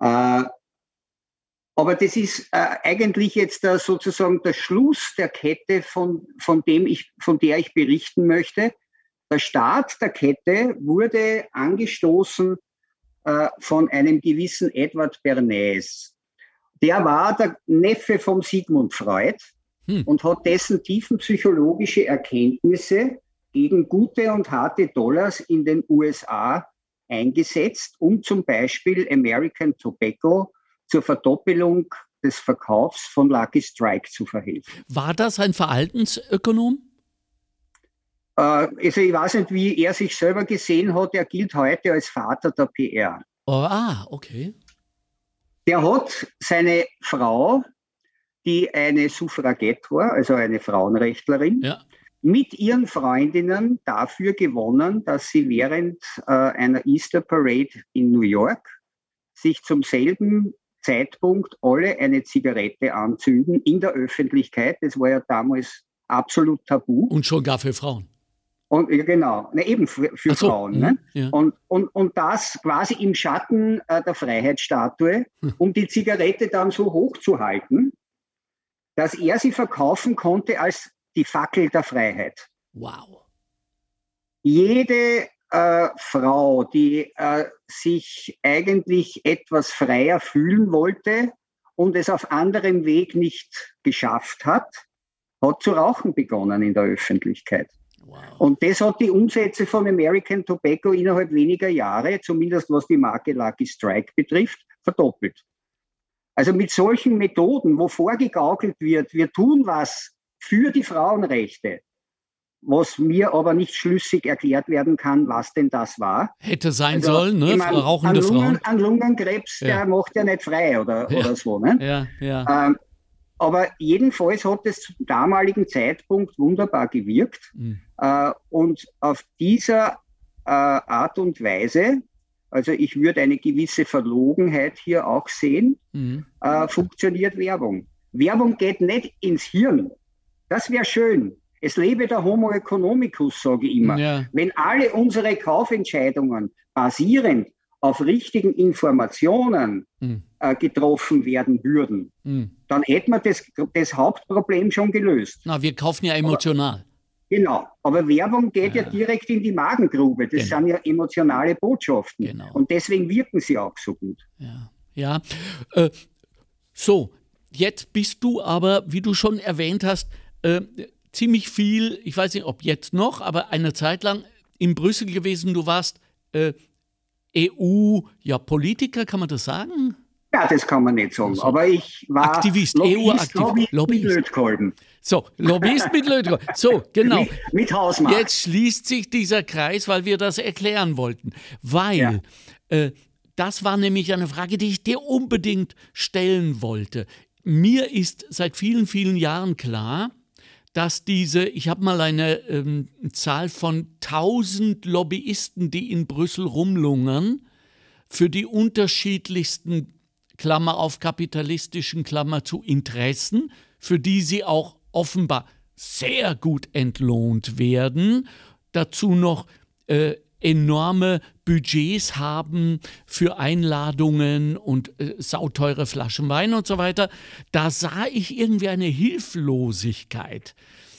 Äh, aber das ist äh, eigentlich jetzt äh, sozusagen der Schluss der Kette, von, von, dem ich, von der ich berichten möchte. Der Start der Kette wurde angestoßen äh, von einem gewissen Edward Bernays. Der war der Neffe von Sigmund Freud hm. und hat dessen tiefenpsychologische Erkenntnisse gegen gute und harte Dollars in den USA eingesetzt, um zum Beispiel American Tobacco zur Verdoppelung des Verkaufs von Lucky Strike zu verhelfen. War das ein Verhaltensökonom? Äh, also ich weiß nicht, wie er sich selber gesehen hat. Er gilt heute als Vater der PR. Oh, ah, okay. Der hat seine Frau, die eine Suffragette war, also eine Frauenrechtlerin, ja mit ihren Freundinnen dafür gewonnen, dass sie während äh, einer Easter Parade in New York sich zum selben Zeitpunkt alle eine Zigarette anzünden in der Öffentlichkeit. Das war ja damals absolut tabu. Und schon gar für Frauen. Und ja, genau, ne, eben für, für so, Frauen. Ne? Ja. Und, und, und das quasi im Schatten äh, der Freiheitsstatue, hm. um die Zigarette dann so hoch zu halten, dass er sie verkaufen konnte als die Fackel der Freiheit. Wow. Jede äh, Frau, die äh, sich eigentlich etwas freier fühlen wollte und es auf anderem Weg nicht geschafft hat, hat zu rauchen begonnen in der Öffentlichkeit. Wow. Und das hat die Umsätze von American Tobacco innerhalb weniger Jahre, zumindest was die Marke Lucky Strike betrifft, verdoppelt. Also mit solchen Methoden, wo vorgegaukelt wird, wir tun was für die Frauenrechte, was mir aber nicht schlüssig erklärt werden kann, was denn das war. Hätte sein also, sollen, ne? Meine, Rauchende an Lungen, Frauen. An Lungenkrebs, ja. der macht ja nicht frei oder, ja. oder so. Ne? Ja, ja. Ähm, aber jedenfalls hat es zum damaligen Zeitpunkt wunderbar gewirkt. Mhm. Äh, und auf dieser äh, Art und Weise, also ich würde eine gewisse Verlogenheit hier auch sehen, mhm. äh, funktioniert Werbung. Werbung geht nicht ins Hirn. Das wäre schön. Es lebe der Homo economicus, sage ich immer. Ja. Wenn alle unsere Kaufentscheidungen basierend auf richtigen Informationen mhm. äh, getroffen werden würden, mhm. dann hätten wir das, das, Hauptproblem schon gelöst. Na, wir kaufen ja emotional. Aber, genau, aber Werbung geht ja. ja. direkt in die Magengrube. Das genau. sind ja emotionale Botschaften. Genau. Und deswegen wirken sie auch so gut. Ja, ja. Äh, so, jetzt bist du aber, wie du schon erwähnt hast, äh, ziemlich viel, ich weiß nicht, ob jetzt noch, aber eine Zeit lang in Brüssel gewesen. Du warst äh, EU, ja, kann man das sagen? Ja, das kann man nicht sagen. Also, aber ich war Aktivist, EU-Aktivist. Lobbyist. Mit Lötkolben. So, Lobbyist mit Lötkolben. So, genau. mit, mit Hausmarkt. Jetzt schließt sich dieser Kreis, weil wir das erklären wollten. Weil ja. äh, das war nämlich eine Frage, die ich dir unbedingt stellen wollte. Mir ist seit vielen, vielen Jahren klar, dass diese, ich habe mal eine ähm, Zahl von 1000 Lobbyisten, die in Brüssel rumlungern, für die unterschiedlichsten Klammer auf kapitalistischen Klammer zu Interessen, für die sie auch offenbar sehr gut entlohnt werden. Dazu noch äh, enorme Budgets haben für Einladungen und äh, sauteure Flaschen Wein und so weiter, da sah ich irgendwie eine Hilflosigkeit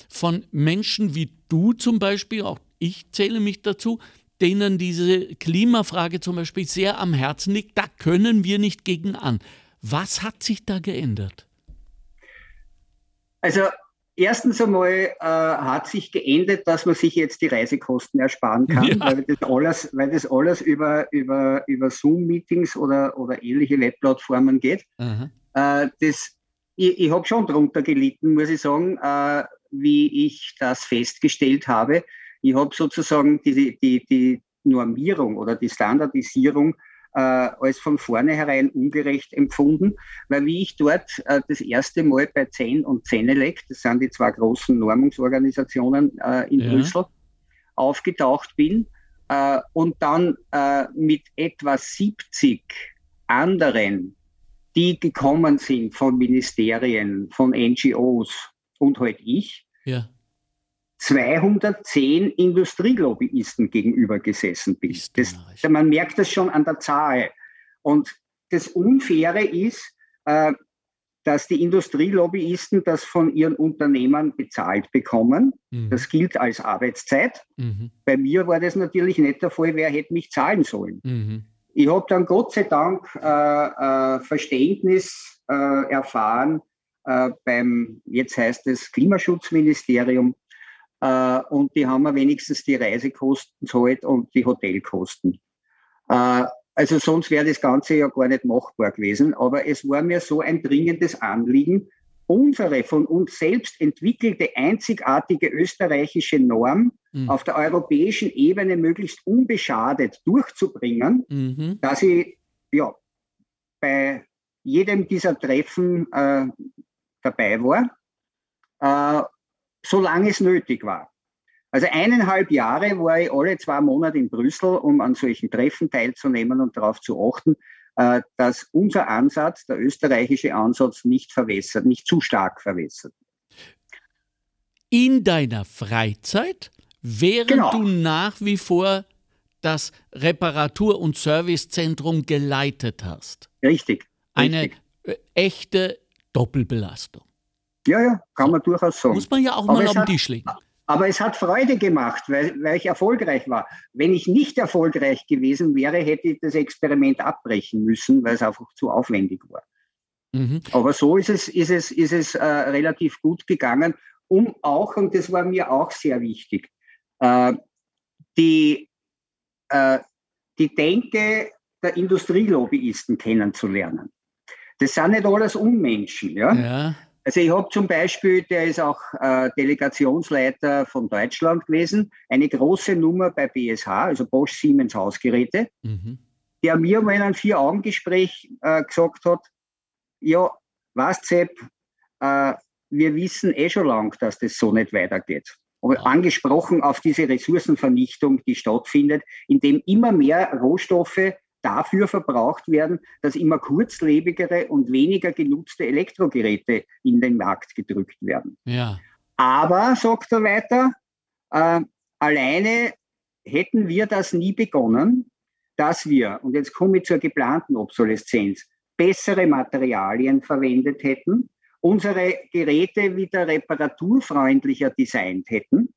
von Menschen wie du zum Beispiel, auch ich zähle mich dazu, denen diese Klimafrage zum Beispiel sehr am Herzen liegt. Da können wir nicht gegen an. Was hat sich da geändert? Also Erstens einmal äh, hat sich geändert, dass man sich jetzt die Reisekosten ersparen kann, ja. weil, das alles, weil das alles über, über, über Zoom-Meetings oder, oder ähnliche Webplattformen geht. Äh, das, ich ich habe schon darunter gelitten, muss ich sagen, äh, wie ich das festgestellt habe. Ich habe sozusagen die, die, die Normierung oder die Standardisierung äh, als von vornherein ungerecht empfunden, weil wie ich dort äh, das erste Mal bei CEN und CENELEC, das sind die zwei großen Normungsorganisationen äh, in ja. Brüssel, aufgetaucht bin äh, und dann äh, mit etwa 70 anderen, die gekommen sind von Ministerien, von NGOs und halt ich, ja. 210 Industrielobbyisten gegenüber gesessen bist. Das, man merkt das schon an der Zahl. Und das Unfaire ist, äh, dass die Industrielobbyisten das von ihren Unternehmern bezahlt bekommen. Mhm. Das gilt als Arbeitszeit. Mhm. Bei mir war das natürlich nicht der Fall, wer hätte mich zahlen sollen. Mhm. Ich habe dann Gott sei Dank äh, äh, Verständnis äh, erfahren äh, beim, jetzt heißt es Klimaschutzministerium, äh, und die haben wir wenigstens die Reisekosten zahlt und die Hotelkosten. Äh, also sonst wäre das Ganze ja gar nicht machbar gewesen. Aber es war mir so ein dringendes Anliegen, unsere von uns selbst entwickelte einzigartige österreichische Norm mhm. auf der europäischen Ebene möglichst unbeschadet durchzubringen, mhm. dass ich ja, bei jedem dieser Treffen äh, dabei war. Äh, solange es nötig war. Also eineinhalb Jahre war ich alle zwei Monate in Brüssel, um an solchen Treffen teilzunehmen und darauf zu achten, äh, dass unser Ansatz, der österreichische Ansatz, nicht verwässert, nicht zu stark verwässert. In deiner Freizeit während genau. du nach wie vor das Reparatur- und Servicezentrum geleitet hast. Richtig. Eine richtig. Äh, echte Doppelbelastung. Ja, ja, kann man durchaus sagen. Muss man ja auch aber mal auf den Tisch legen. Aber es hat Freude gemacht, weil, weil ich erfolgreich war. Wenn ich nicht erfolgreich gewesen wäre, hätte ich das Experiment abbrechen müssen, weil es einfach zu aufwendig war. Mhm. Aber so ist es, ist es, ist es äh, relativ gut gegangen, um auch, und das war mir auch sehr wichtig, äh, die, äh, die Denke der Industrielobbyisten kennenzulernen. Das sind nicht alles Unmenschen. Ja? ja. Also ich habe zum Beispiel, der ist auch äh, Delegationsleiter von Deutschland gewesen, eine große Nummer bei BSH, also Bosch Siemens Hausgeräte, mhm. der mir mal in einem Vier-Augen-Gespräch äh, gesagt hat, ja, was Sepp, äh, wir wissen eh schon lang, dass das so nicht weitergeht. Aber angesprochen auf diese Ressourcenvernichtung, die stattfindet, indem immer mehr Rohstoffe dafür verbraucht werden, dass immer kurzlebigere und weniger genutzte Elektrogeräte in den Markt gedrückt werden. Ja. Aber, sagt er weiter, äh, alleine hätten wir das nie begonnen, dass wir, und jetzt komme ich zur geplanten Obsoleszenz, bessere Materialien verwendet hätten, unsere Geräte wieder reparaturfreundlicher designt hätten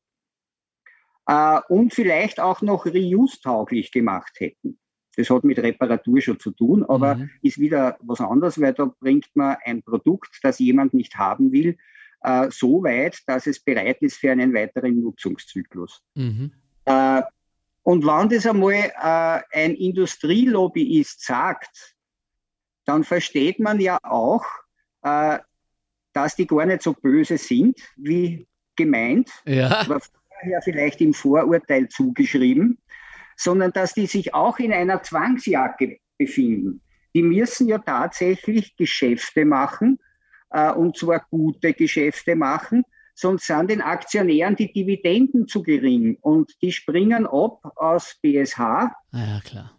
äh, und vielleicht auch noch reuse-tauglich gemacht hätten. Das hat mit Reparatur schon zu tun, aber mhm. ist wieder was anderes, weil da bringt man ein Produkt, das jemand nicht haben will, äh, so weit, dass es bereit ist für einen weiteren Nutzungszyklus. Mhm. Äh, und wenn das einmal äh, ein Industrielobbyist sagt, dann versteht man ja auch, äh, dass die gar nicht so böse sind, wie gemeint. Ja. Aber vorher vielleicht im Vorurteil zugeschrieben sondern dass die sich auch in einer Zwangsjacke befinden. Die müssen ja tatsächlich Geschäfte machen, äh, und zwar gute Geschäfte machen, sonst sind den Aktionären die Dividenden zu gering und die springen ab aus BSH ja, klar.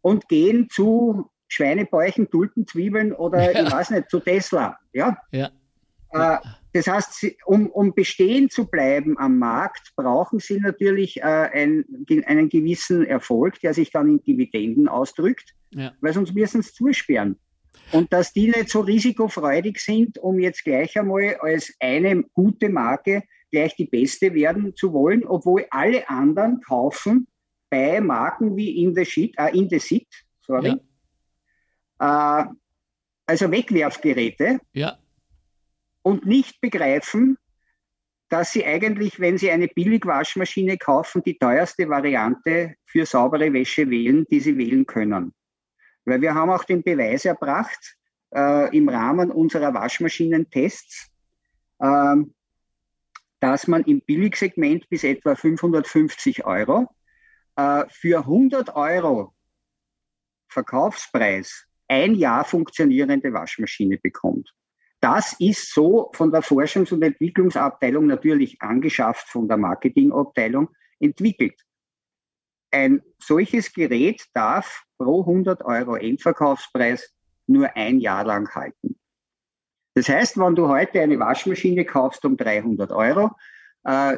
und gehen zu Schweinebäuchen, Tulpenzwiebeln oder ja. ich weiß nicht, zu Tesla. Ja. ja. Äh, das heißt, um, um bestehen zu bleiben am Markt, brauchen Sie natürlich äh, ein, einen gewissen Erfolg, der sich dann in Dividenden ausdrückt, ja. weil sonst müssen Sie zusperren. Und dass die nicht so risikofreudig sind, um jetzt gleich einmal als eine gute Marke gleich die beste werden zu wollen, obwohl alle anderen kaufen bei Marken wie Indesit, äh, Indesit sorry, ja. äh, also Wegwerfgeräte. Ja und nicht begreifen, dass sie eigentlich, wenn sie eine Billigwaschmaschine kaufen, die teuerste Variante für saubere Wäsche wählen, die sie wählen können. Weil wir haben auch den Beweis erbracht äh, im Rahmen unserer Waschmaschinentests, äh, dass man im Billigsegment bis etwa 550 Euro äh, für 100 Euro Verkaufspreis ein Jahr funktionierende Waschmaschine bekommt. Das ist so von der Forschungs- und Entwicklungsabteilung natürlich angeschafft, von der Marketingabteilung entwickelt. Ein solches Gerät darf pro 100 Euro Endverkaufspreis nur ein Jahr lang halten. Das heißt, wenn du heute eine Waschmaschine kaufst um 300 Euro, äh,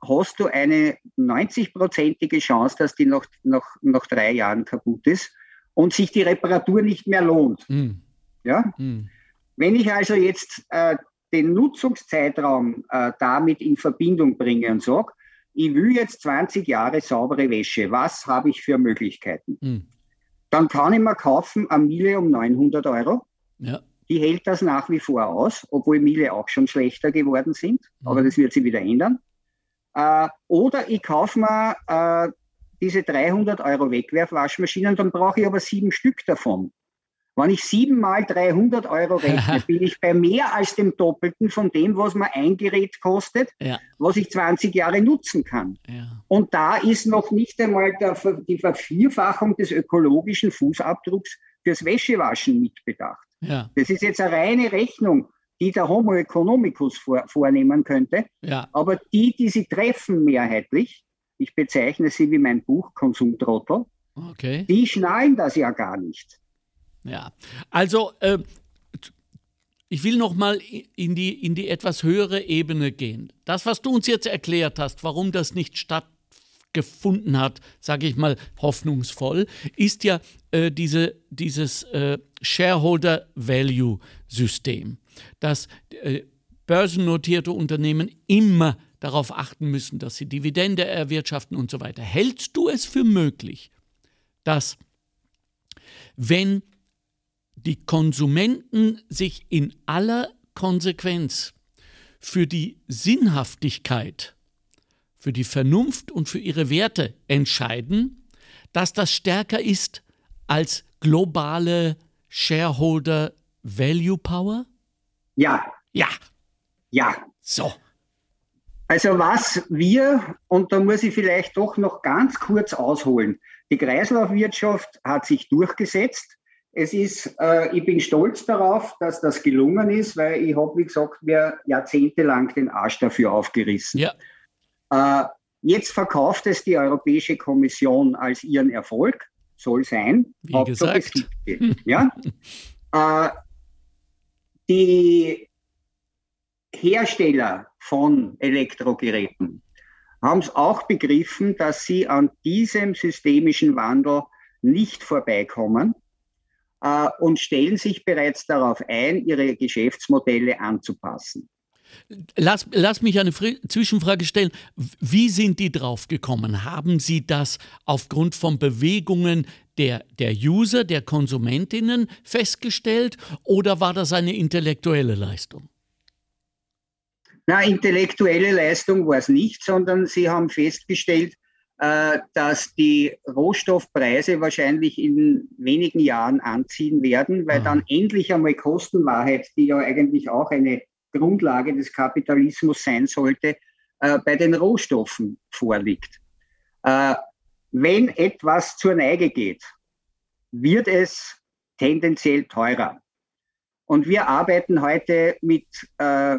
hast du eine 90-prozentige Chance, dass die noch, noch, noch drei Jahren kaputt ist und sich die Reparatur nicht mehr lohnt. Mm. Ja? Mm. Wenn ich also jetzt äh, den Nutzungszeitraum äh, damit in Verbindung bringe und sage, ich will jetzt 20 Jahre saubere Wäsche, was habe ich für Möglichkeiten? Mhm. Dann kann ich mir kaufen eine Miele um 900 Euro. Ja. Die hält das nach wie vor aus, obwohl Miele auch schon schlechter geworden sind, mhm. aber das wird sich wieder ändern. Äh, oder ich kaufe mir äh, diese 300 Euro Wegwerfwaschmaschinen, dann brauche ich aber sieben Stück davon. Wenn ich sieben mal 300 Euro rechne, *laughs* bin ich bei mehr als dem Doppelten von dem, was mir ein Gerät kostet, ja. was ich 20 Jahre nutzen kann. Ja. Und da ist noch nicht einmal der, die Vervierfachung des ökologischen Fußabdrucks fürs Wäschewaschen mitbedacht. Ja. Das ist jetzt eine reine Rechnung, die der Homo economicus vor, vornehmen könnte. Aber die, die sie treffen mehrheitlich, ich bezeichne sie wie mein Buch Konsumtrottel, okay. die schnallen das ja gar nicht. Ja, also äh, ich will noch mal in die, in die etwas höhere Ebene gehen. Das, was du uns jetzt erklärt hast, warum das nicht stattgefunden hat, sage ich mal hoffnungsvoll, ist ja äh, diese, dieses äh, Shareholder Value System, dass äh, börsennotierte Unternehmen immer darauf achten müssen, dass sie Dividende erwirtschaften und so weiter. Hältst du es für möglich, dass wenn die Konsumenten sich in aller Konsequenz für die Sinnhaftigkeit, für die Vernunft und für ihre Werte entscheiden, dass das stärker ist als globale Shareholder Value Power? Ja. Ja. Ja. So. Also was wir, und da muss ich vielleicht doch noch ganz kurz ausholen, die Kreislaufwirtschaft hat sich durchgesetzt. Es ist, äh, ich bin stolz darauf, dass das gelungen ist, weil ich habe, wie gesagt, mir jahrzehntelang den Arsch dafür aufgerissen. Ja. Äh, jetzt verkauft es die Europäische Kommission als ihren Erfolg, soll sein. Wie gesagt. Ja? *laughs* äh, die Hersteller von Elektrogeräten haben es auch begriffen, dass sie an diesem systemischen Wandel nicht vorbeikommen und stellen sich bereits darauf ein, ihre Geschäftsmodelle anzupassen. Lass, lass mich eine Fri Zwischenfrage stellen. Wie sind die draufgekommen? Haben Sie das aufgrund von Bewegungen der, der User, der Konsumentinnen festgestellt oder war das eine intellektuelle Leistung? Na, intellektuelle Leistung war es nicht, sondern sie haben festgestellt, äh, dass die Rohstoffpreise wahrscheinlich in wenigen Jahren anziehen werden, weil dann endlich einmal Kostenwahrheit, die ja eigentlich auch eine Grundlage des Kapitalismus sein sollte, äh, bei den Rohstoffen vorliegt. Äh, wenn etwas zur Neige geht, wird es tendenziell teurer. Und wir arbeiten heute mit äh,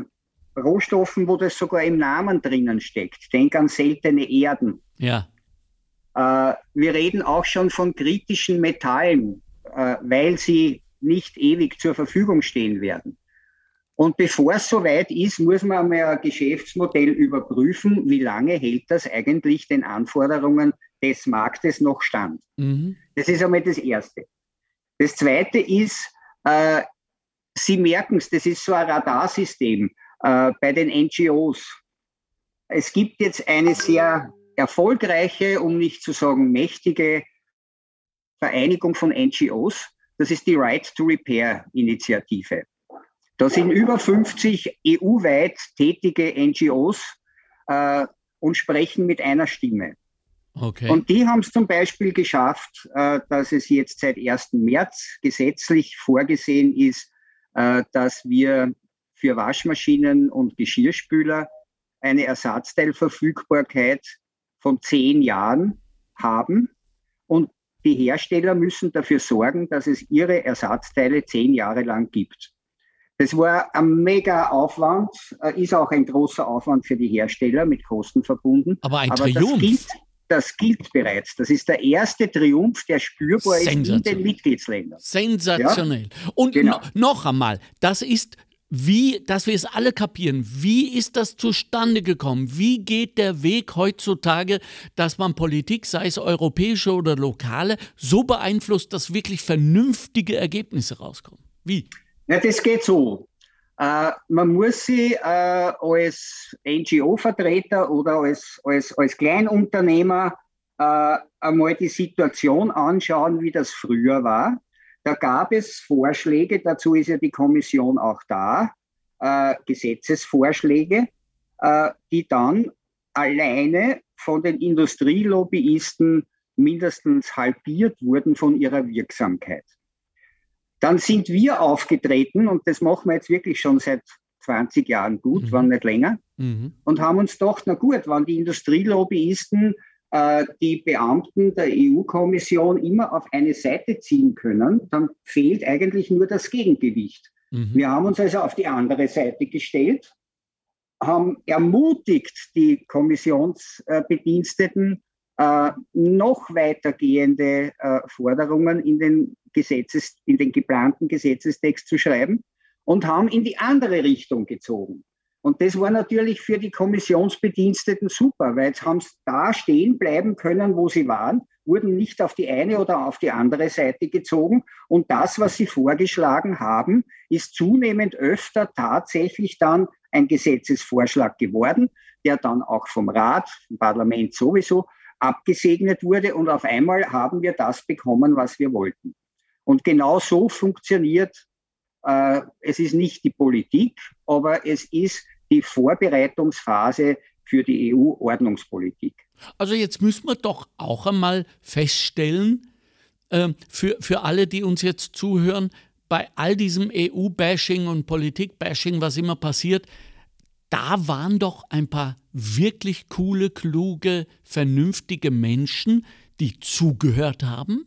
Rohstoffen, wo das sogar im Namen drinnen steckt. Denk an seltene Erden. Ja. Äh, wir reden auch schon von kritischen Metallen, äh, weil sie nicht ewig zur Verfügung stehen werden. Und bevor es soweit ist, muss man einmal ein Geschäftsmodell überprüfen, wie lange hält das eigentlich den Anforderungen des Marktes noch stand. Mhm. Das ist einmal das Erste. Das Zweite ist, äh, Sie merken es, das ist so ein Radarsystem äh, bei den NGOs. Es gibt jetzt eine sehr erfolgreiche, um nicht zu sagen mächtige Vereinigung von NGOs. Das ist die Right to Repair Initiative. Da sind über 50 EU-weit tätige NGOs äh, und sprechen mit einer Stimme. Okay. Und die haben es zum Beispiel geschafft, äh, dass es jetzt seit 1. März gesetzlich vorgesehen ist, äh, dass wir für Waschmaschinen und Geschirrspüler eine Ersatzteilverfügbarkeit von zehn Jahren haben. Und die Hersteller müssen dafür sorgen, dass es ihre Ersatzteile zehn Jahre lang gibt. Das war ein mega Aufwand, äh, ist auch ein großer Aufwand für die Hersteller mit Kosten verbunden. Aber ein Aber Triumph. Das gilt, das gilt bereits. Das ist der erste Triumph, der spürbar ist in den Mitgliedsländern. Sensationell. Ja? Und genau. noch einmal, das ist wie, dass wir es alle kapieren, wie ist das zustande gekommen? Wie geht der Weg heutzutage, dass man Politik, sei es europäische oder lokale, so beeinflusst, dass wirklich vernünftige Ergebnisse rauskommen? Wie? Ja, das geht so. Äh, man muss sich äh, als NGO-Vertreter oder als, als, als Kleinunternehmer äh, einmal die Situation anschauen, wie das früher war. Da gab es Vorschläge, dazu ist ja die Kommission auch da, äh, Gesetzesvorschläge, äh, die dann alleine von den Industrielobbyisten mindestens halbiert wurden von ihrer Wirksamkeit. Dann sind wir aufgetreten, und das machen wir jetzt wirklich schon seit 20 Jahren gut, mhm. wenn nicht länger, mhm. und haben uns gedacht, na gut, wenn die Industrielobbyisten die Beamten der EU-Kommission immer auf eine Seite ziehen können, dann fehlt eigentlich nur das Gegengewicht. Mhm. Wir haben uns also auf die andere Seite gestellt, haben ermutigt die Kommissionsbediensteten, äh, noch weitergehende äh, Forderungen in den, Gesetzes, in den geplanten Gesetzestext zu schreiben. und haben in die andere Richtung gezogen. Und das war natürlich für die Kommissionsbediensteten super, weil jetzt haben sie da stehen bleiben können, wo sie waren, wurden nicht auf die eine oder auf die andere Seite gezogen. Und das, was sie vorgeschlagen haben, ist zunehmend öfter tatsächlich dann ein Gesetzesvorschlag geworden, der dann auch vom Rat, vom Parlament sowieso abgesegnet wurde. Und auf einmal haben wir das bekommen, was wir wollten. Und genau so funktioniert äh, es ist nicht die Politik, aber es ist die Vorbereitungsphase für die EU-Ordnungspolitik. Also jetzt müssen wir doch auch einmal feststellen, äh, für, für alle, die uns jetzt zuhören, bei all diesem EU-Bashing und Politik-Bashing, was immer passiert, da waren doch ein paar wirklich coole, kluge, vernünftige Menschen, die zugehört haben,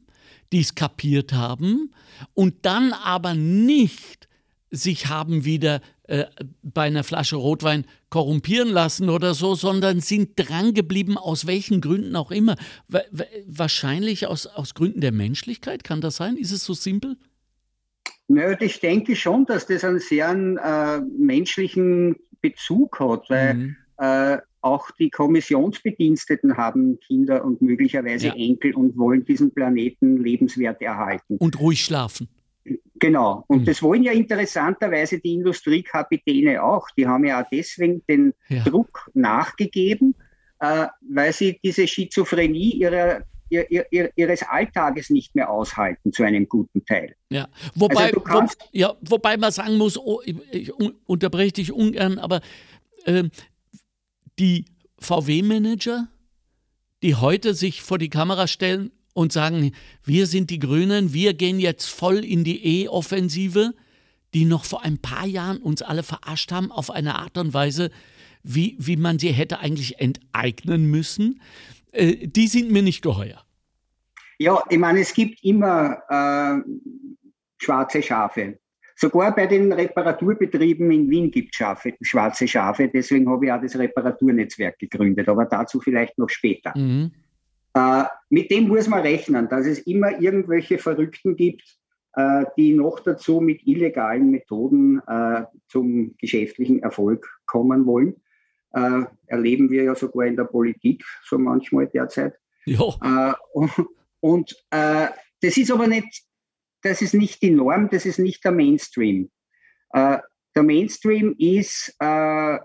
die es kapiert haben und dann aber nicht sich haben wieder äh, bei einer Flasche Rotwein korrumpieren lassen oder so, sondern sind drangeblieben, aus welchen Gründen auch immer. Wahrscheinlich aus, aus Gründen der Menschlichkeit, kann das sein? Ist es so simpel? Naja, ich denke schon, dass das einen sehr äh, menschlichen Bezug hat, weil mhm. äh, auch die Kommissionsbediensteten haben Kinder und möglicherweise ja. Enkel und wollen diesen Planeten lebenswert erhalten. Und ruhig schlafen. Genau. Und mhm. das wollen ja interessanterweise die Industriekapitäne auch. Die haben ja auch deswegen den ja. Druck nachgegeben, äh, weil sie diese Schizophrenie ihrer ihr, ihr, ihres Alltages nicht mehr aushalten zu einem guten Teil. Ja, wobei, also wo, ja, wobei man sagen muss, oh, ich, ich unterbreche dich ungern, aber äh, die VW-Manager, die heute sich vor die Kamera stellen und sagen, wir sind die Grünen, wir gehen jetzt voll in die E-Offensive, die noch vor ein paar Jahren uns alle verarscht haben auf eine Art und Weise, wie, wie man sie hätte eigentlich enteignen müssen, äh, die sind mir nicht geheuer. Ja, ich meine, es gibt immer äh, schwarze Schafe. Sogar bei den Reparaturbetrieben in Wien gibt es schwarze Schafe. Deswegen habe ich auch das Reparaturnetzwerk gegründet, aber dazu vielleicht noch später. Mhm. Äh, mit dem muss man rechnen, dass es immer irgendwelche Verrückten gibt, äh, die noch dazu mit illegalen Methoden äh, zum geschäftlichen Erfolg kommen wollen. Äh, erleben wir ja sogar in der Politik so manchmal derzeit. Ja. Äh, und, und äh, das ist aber nicht das ist nicht die Norm, das ist nicht der Mainstream. Äh, der Mainstream ist äh,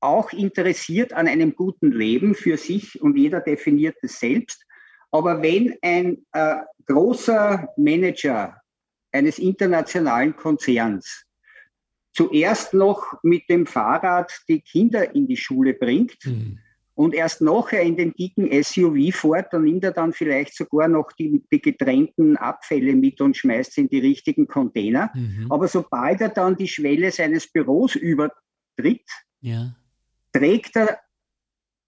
auch interessiert an einem guten Leben für sich und jeder definiert es selbst. Aber wenn ein äh, großer Manager eines internationalen Konzerns zuerst noch mit dem Fahrrad die Kinder in die Schule bringt, mhm und erst nachher in den dicken SUV fährt, dann nimmt er dann vielleicht sogar noch die, die getrennten Abfälle mit und schmeißt sie in die richtigen Container. Mhm. Aber sobald er dann die Schwelle seines Büros übertritt, ja. trägt er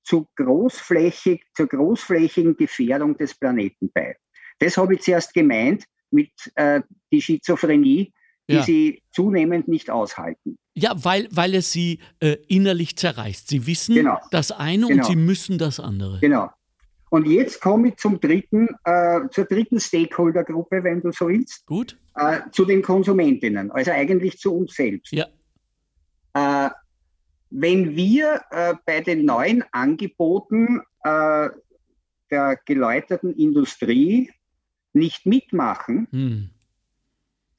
zu großflächig, zur großflächigen Gefährdung des Planeten bei. Das habe ich zuerst gemeint mit äh, die Schizophrenie, die ja. sie zunehmend nicht aushalten. Ja, weil, weil es sie äh, innerlich zerreißt. Sie wissen genau. das eine genau. und sie müssen das andere. Genau. Und jetzt komme ich zum dritten, äh, zur dritten Stakeholder-Gruppe, wenn du so willst. Gut. Äh, zu den Konsumentinnen, also eigentlich zu uns selbst. Ja. Äh, wenn wir äh, bei den neuen Angeboten äh, der geläuterten Industrie nicht mitmachen, hm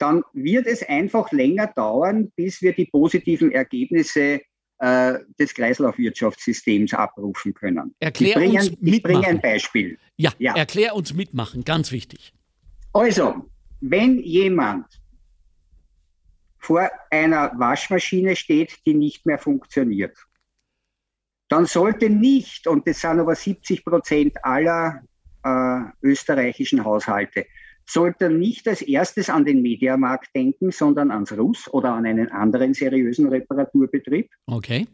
dann wird es einfach länger dauern, bis wir die positiven Ergebnisse äh, des Kreislaufwirtschaftssystems abrufen können. Erklär ich bringe, uns mitmachen. Ich bringe ein Beispiel. Ja, ja, erklär uns mitmachen, ganz wichtig. Also, wenn jemand vor einer Waschmaschine steht, die nicht mehr funktioniert, dann sollte nicht, und das sind aber 70 Prozent aller äh, österreichischen Haushalte, sollte nicht als erstes an den Mediamarkt denken, sondern ans Russ oder an einen anderen seriösen Reparaturbetrieb. Okay.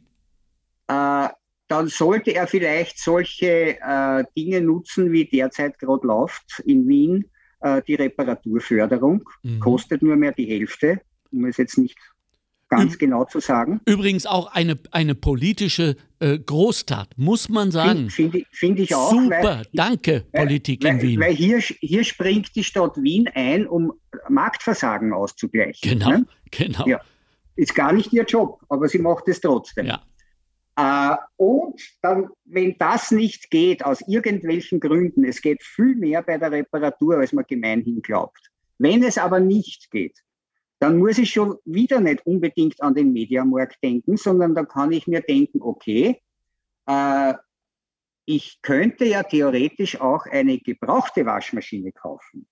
Äh, dann sollte er vielleicht solche äh, Dinge nutzen, wie derzeit gerade läuft in Wien, äh, die Reparaturförderung. Mhm. Kostet nur mehr die Hälfte, um es jetzt nicht ganz Üb genau zu sagen. Übrigens auch eine, eine politische äh, Großtat, muss man sagen. Finde find ich auch. Super, weil, danke, weil, Politik weil, in Wien. Weil hier, hier springt die Stadt Wien ein, um Marktversagen auszugleichen. Genau, ne? genau. Ja. Ist gar nicht ihr Job, aber sie macht es trotzdem. Ja. Äh, und dann, wenn das nicht geht, aus irgendwelchen Gründen, es geht viel mehr bei der Reparatur, als man gemeinhin glaubt. Wenn es aber nicht geht, dann muss ich schon wieder nicht unbedingt an den Mediamarkt denken, sondern da kann ich mir denken, okay, äh, ich könnte ja theoretisch auch eine gebrauchte Waschmaschine kaufen.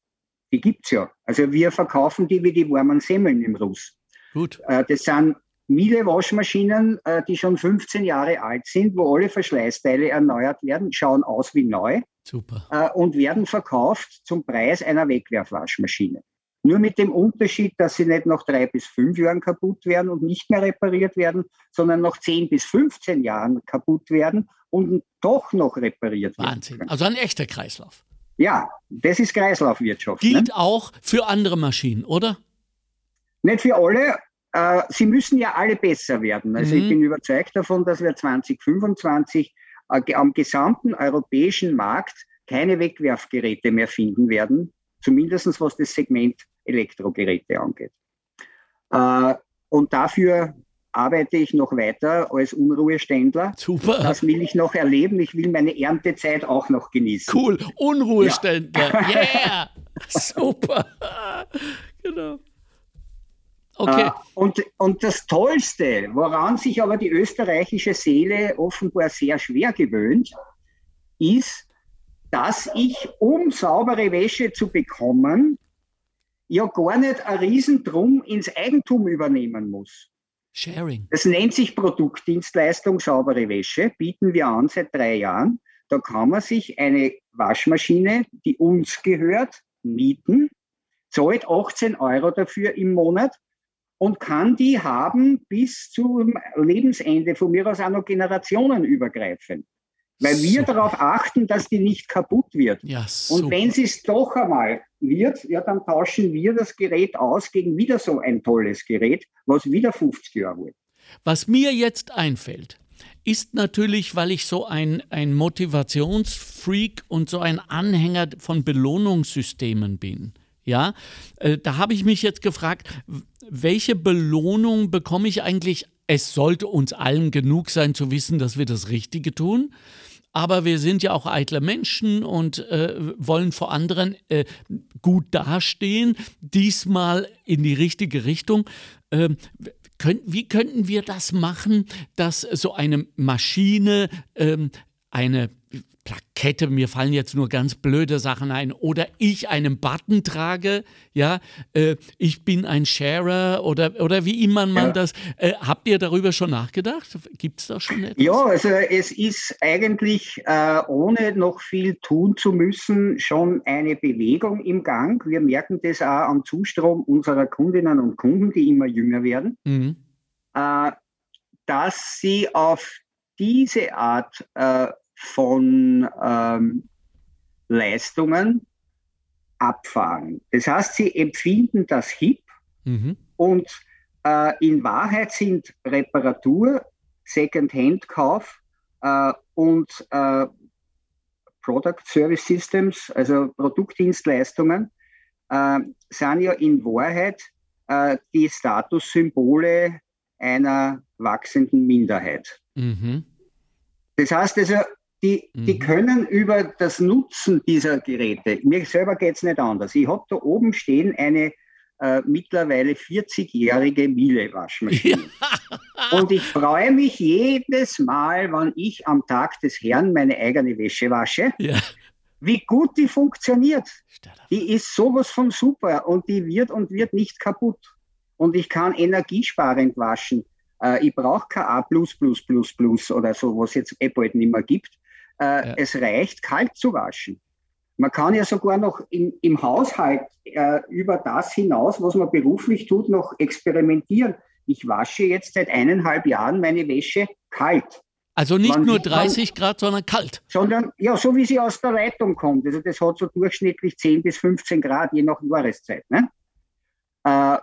Die gibt's ja. Also wir verkaufen die wie die warmen Semmeln im Russ. Gut. Äh, das sind Miele Waschmaschinen, äh, die schon 15 Jahre alt sind, wo alle Verschleißteile erneuert werden, schauen aus wie neu. Super. Äh, und werden verkauft zum Preis einer Wegwerfwaschmaschine. Nur mit dem Unterschied, dass sie nicht nach drei bis fünf Jahren kaputt werden und nicht mehr repariert werden, sondern nach zehn bis 15 Jahren kaputt werden und doch noch repariert werden. Wahnsinn. Können. Also ein echter Kreislauf. Ja, das ist Kreislaufwirtschaft. Gilt ne? auch für andere Maschinen, oder? Nicht für alle, äh, sie müssen ja alle besser werden. Also mhm. ich bin überzeugt davon, dass wir 2025 äh, am gesamten europäischen Markt keine Wegwerfgeräte mehr finden werden, zumindest was das Segment Elektrogeräte angeht. Äh, und dafür arbeite ich noch weiter als Unruheständler. Super. Das will ich noch erleben. Ich will meine Erntezeit auch noch genießen. Cool. Unruheständler. Ja. Yeah. *laughs* Super. genau. Okay. Äh, und, und das Tollste, woran sich aber die österreichische Seele offenbar sehr schwer gewöhnt, ist, dass ich, um saubere Wäsche zu bekommen, ja gar nicht ein Riesendrum ins Eigentum übernehmen muss. Sharing. Das nennt sich Produktdienstleistung saubere Wäsche, bieten wir an seit drei Jahren. Da kann man sich eine Waschmaschine, die uns gehört, mieten, zahlt 18 Euro dafür im Monat und kann die haben bis zum Lebensende, von mir aus auch noch generationenübergreifend. Weil wir super. darauf achten, dass die nicht kaputt wird. Ja, und wenn sie es doch einmal wird, ja, dann tauschen wir das Gerät aus gegen wieder so ein tolles Gerät, was wieder 50 Jahre wird. Was mir jetzt einfällt, ist natürlich, weil ich so ein, ein Motivationsfreak und so ein Anhänger von Belohnungssystemen bin. Ja, äh, da habe ich mich jetzt gefragt, welche Belohnung bekomme ich eigentlich? Es sollte uns allen genug sein zu wissen, dass wir das Richtige tun. Aber wir sind ja auch eitle Menschen und äh, wollen vor anderen äh, gut dastehen, diesmal in die richtige Richtung. Ähm, könnt, wie könnten wir das machen, dass so eine Maschine ähm, eine Plakette, mir fallen jetzt nur ganz blöde Sachen ein, oder ich einen Button trage, ja, äh, ich bin ein Sharer oder, oder wie immer man ja. das, äh, habt ihr darüber schon nachgedacht? Gibt es da schon etwas? Ja, also es ist eigentlich, äh, ohne noch viel tun zu müssen, schon eine Bewegung im Gang. Wir merken das auch am Zustrom unserer Kundinnen und Kunden, die immer jünger werden, mhm. Äh, dass sie auf diese Art äh, von ähm, Leistungen abfahren. Das heißt, sie empfinden das HIP mhm. und äh, in Wahrheit sind Reparatur, Second-Hand-Kauf äh, und äh, Product Service Systems, also Produktdienstleistungen, äh, sind ja in Wahrheit äh, die Statussymbole einer wachsenden Minderheit. Mhm. Das heißt also, die, mhm. die können über das Nutzen dieser Geräte, mir selber geht es nicht anders. Ich habe da oben stehen eine äh, mittlerweile 40-jährige Miele-Waschmaschine. *laughs* Ja. Und ich freue mich jedes Mal, wenn ich am Tag des Herrn meine eigene Wäsche wasche, ja. wie gut die funktioniert. Die ist sowas von super und die wird und wird nicht kaputt. Und ich kann energiesparend waschen. Äh, ich brauche kein A oder so, was jetzt eh bald nicht mehr gibt. Äh, ja. Es reicht, kalt zu waschen. Man kann ja sogar noch in, im Haushalt äh, über das hinaus, was man beruflich tut, noch experimentieren. Ich wasche jetzt seit eineinhalb Jahren meine Wäsche kalt. Also nicht man, nur 30 man, Grad, sondern kalt. Sondern, ja, so wie sie aus der Leitung kommt. Also das hat so durchschnittlich 10 bis 15 Grad, je nach Jahreszeit. Ne? Äh,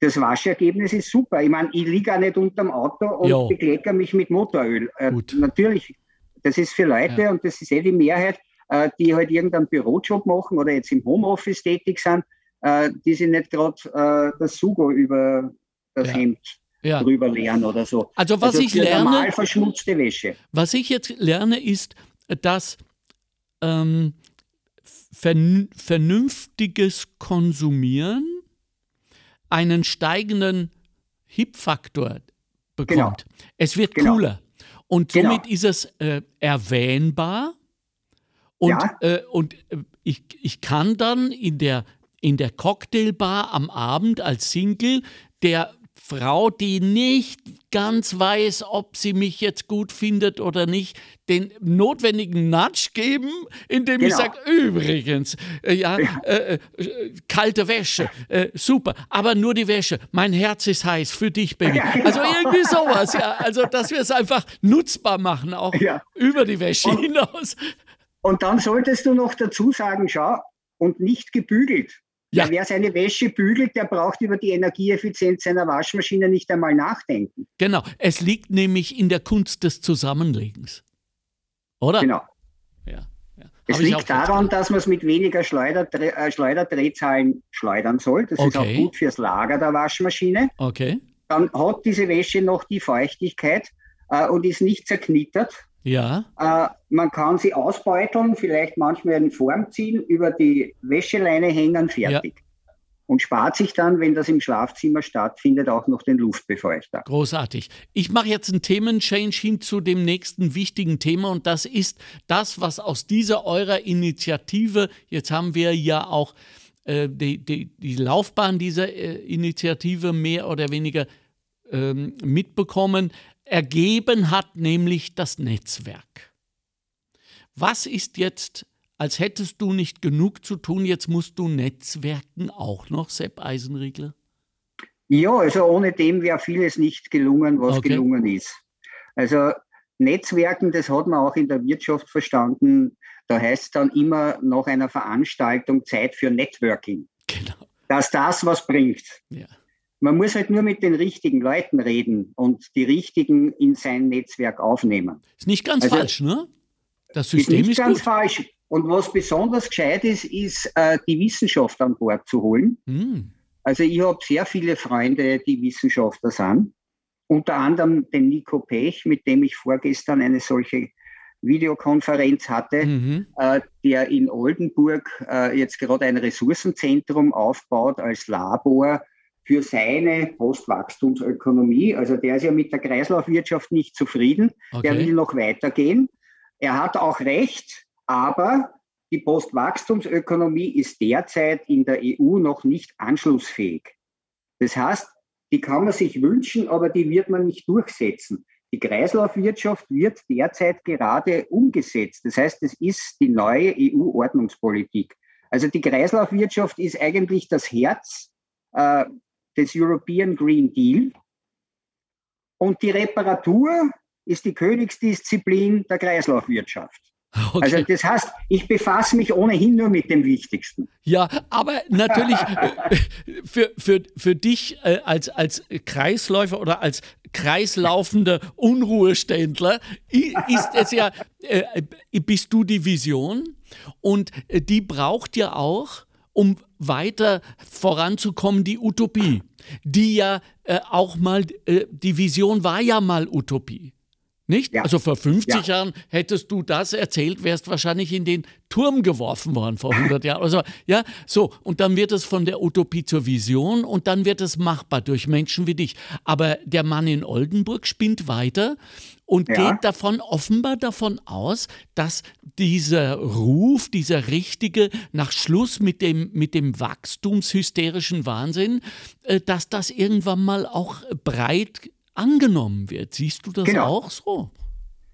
das Waschergebnis ist super. Ich meine, ich liege auch nicht unterm Auto und jo. bekleckere mich mit Motoröl. Äh, natürlich, das ist für Leute, ja. und das ist eh die Mehrheit, äh, die halt irgendeinen Bürojob machen oder jetzt im Homeoffice tätig sind, äh, die sich nicht gerade äh, das Sugo über das ja. Hemd ja. drüber lernen oder so. Also was also ich lerne, normal verschmutzte Wäsche. Was ich jetzt lerne, ist, dass ähm, vernünftiges Konsumieren einen steigenden Hip-Faktor bekommt. Genau. Es wird genau. cooler. Und genau. somit genau. ist es äh, erwähnbar. Und, ja. äh, und äh, ich, ich kann dann in der, in der Cocktailbar am Abend als Single der Frau, die nicht ganz weiß, ob sie mich jetzt gut findet oder nicht, den notwendigen Nudge geben, indem genau. ich sage, übrigens, äh, ja, ja. Äh, äh, kalte Wäsche, äh, super, aber nur die Wäsche, mein Herz ist heiß für dich, Baby. Ja, genau. Also irgendwie sowas, ja, also dass wir es einfach nutzbar machen, auch ja. über die Wäsche und, hinaus. Und dann solltest du noch dazu sagen, schau, und nicht gebügelt. Ja. Wer seine Wäsche bügelt, der braucht über die Energieeffizienz seiner Waschmaschine nicht einmal nachdenken. Genau, es liegt nämlich in der Kunst des Zusammenlegens. Oder? Genau. Ja. ja. Es liegt daran, dass man es mit weniger Schleuderdre äh, Schleuderdrehzahlen schleudern soll. Das okay. ist auch gut fürs Lager der Waschmaschine. Okay. Dann hat diese Wäsche noch die Feuchtigkeit äh, und ist nicht zerknittert. Ja. Äh, man kann sie ausbeuteln, vielleicht manchmal in Form ziehen, über die Wäscheleine hängen, fertig. Ja. Und spart sich dann, wenn das im Schlafzimmer stattfindet, auch noch den Luftbefeuchter. Großartig. Ich mache jetzt einen Themenchange hin zu dem nächsten wichtigen Thema und das ist das, was aus dieser eurer Initiative, jetzt haben wir ja auch äh, die, die, die, Laufbahn dieser äh, Initiative mehr oder weniger ähm, mitbekommen, ergeben hat, nämlich das Netzwerk. Was ist jetzt, als hättest du nicht genug zu tun, jetzt musst du Netzwerken auch noch, Sepp Eisenriegler? Ja, also ohne dem wäre vieles nicht gelungen, was okay. gelungen ist. Also Netzwerken, das hat man auch in der Wirtschaft verstanden. Da heißt dann immer nach einer Veranstaltung Zeit für Networking. Genau. Dass das was bringt. Ja. Man muss halt nur mit den richtigen Leuten reden und die richtigen in sein Netzwerk aufnehmen. Ist nicht ganz also, falsch, ne? Das System ist nicht ist ganz gut. falsch. Und was besonders gescheit ist, ist äh, die Wissenschaft an Bord zu holen. Mm. Also ich habe sehr viele Freunde, die Wissenschaftler sind. Unter anderem den Nico Pech, mit dem ich vorgestern eine solche Videokonferenz hatte, mhm. äh, der in Oldenburg äh, jetzt gerade ein Ressourcenzentrum aufbaut als Labor für seine Postwachstumsökonomie. Also der ist ja mit der Kreislaufwirtschaft nicht zufrieden. Okay. Der will noch weitergehen. Er hat auch recht, aber die Postwachstumsökonomie ist derzeit in der EU noch nicht anschlussfähig. Das heißt, die kann man sich wünschen, aber die wird man nicht durchsetzen. Die Kreislaufwirtschaft wird derzeit gerade umgesetzt. Das heißt, es ist die neue EU-Ordnungspolitik. Also die Kreislaufwirtschaft ist eigentlich das Herz äh, des European Green Deal. Und die Reparatur ist die Königsdisziplin der Kreislaufwirtschaft. Okay. Also das heißt, ich befasse mich ohnehin nur mit dem Wichtigsten. Ja, aber natürlich äh, für, für, für dich äh, als, als Kreisläufer oder als kreislaufender Unruheständler ist es ja, äh, bist du die Vision und die braucht ja auch um weiter voranzukommen, die Utopie, die ja äh, auch mal, äh, die Vision war ja mal Utopie. Nicht? Ja. Also vor 50 ja. Jahren hättest du das erzählt, wärst wahrscheinlich in den Turm geworfen worden vor 100 Jahren. Also, ja, so. Und dann wird es von der Utopie zur Vision und dann wird es machbar durch Menschen wie dich. Aber der Mann in Oldenburg spinnt weiter und ja. geht davon offenbar davon aus, dass dieser Ruf, dieser richtige nach Schluss mit dem, mit dem wachstumshysterischen Wahnsinn, äh, dass das irgendwann mal auch breit angenommen wird. Siehst du das genau. auch so?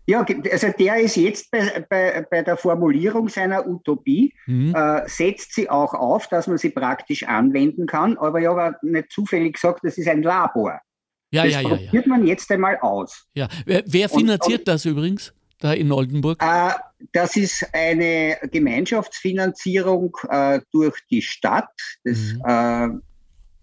Ja, also der ist jetzt bei, bei, bei der Formulierung seiner Utopie, mhm. äh, setzt sie auch auf, dass man sie praktisch anwenden kann, aber ich habe nicht zufällig gesagt, das ist ein Labor. Ja, das ja, ja. probiert ja. man jetzt einmal aus. Ja. Wer, wer finanziert und, und, das übrigens? Da in Oldenburg? Äh, das ist eine Gemeinschaftsfinanzierung äh, durch die Stadt. Das, mhm. Äh,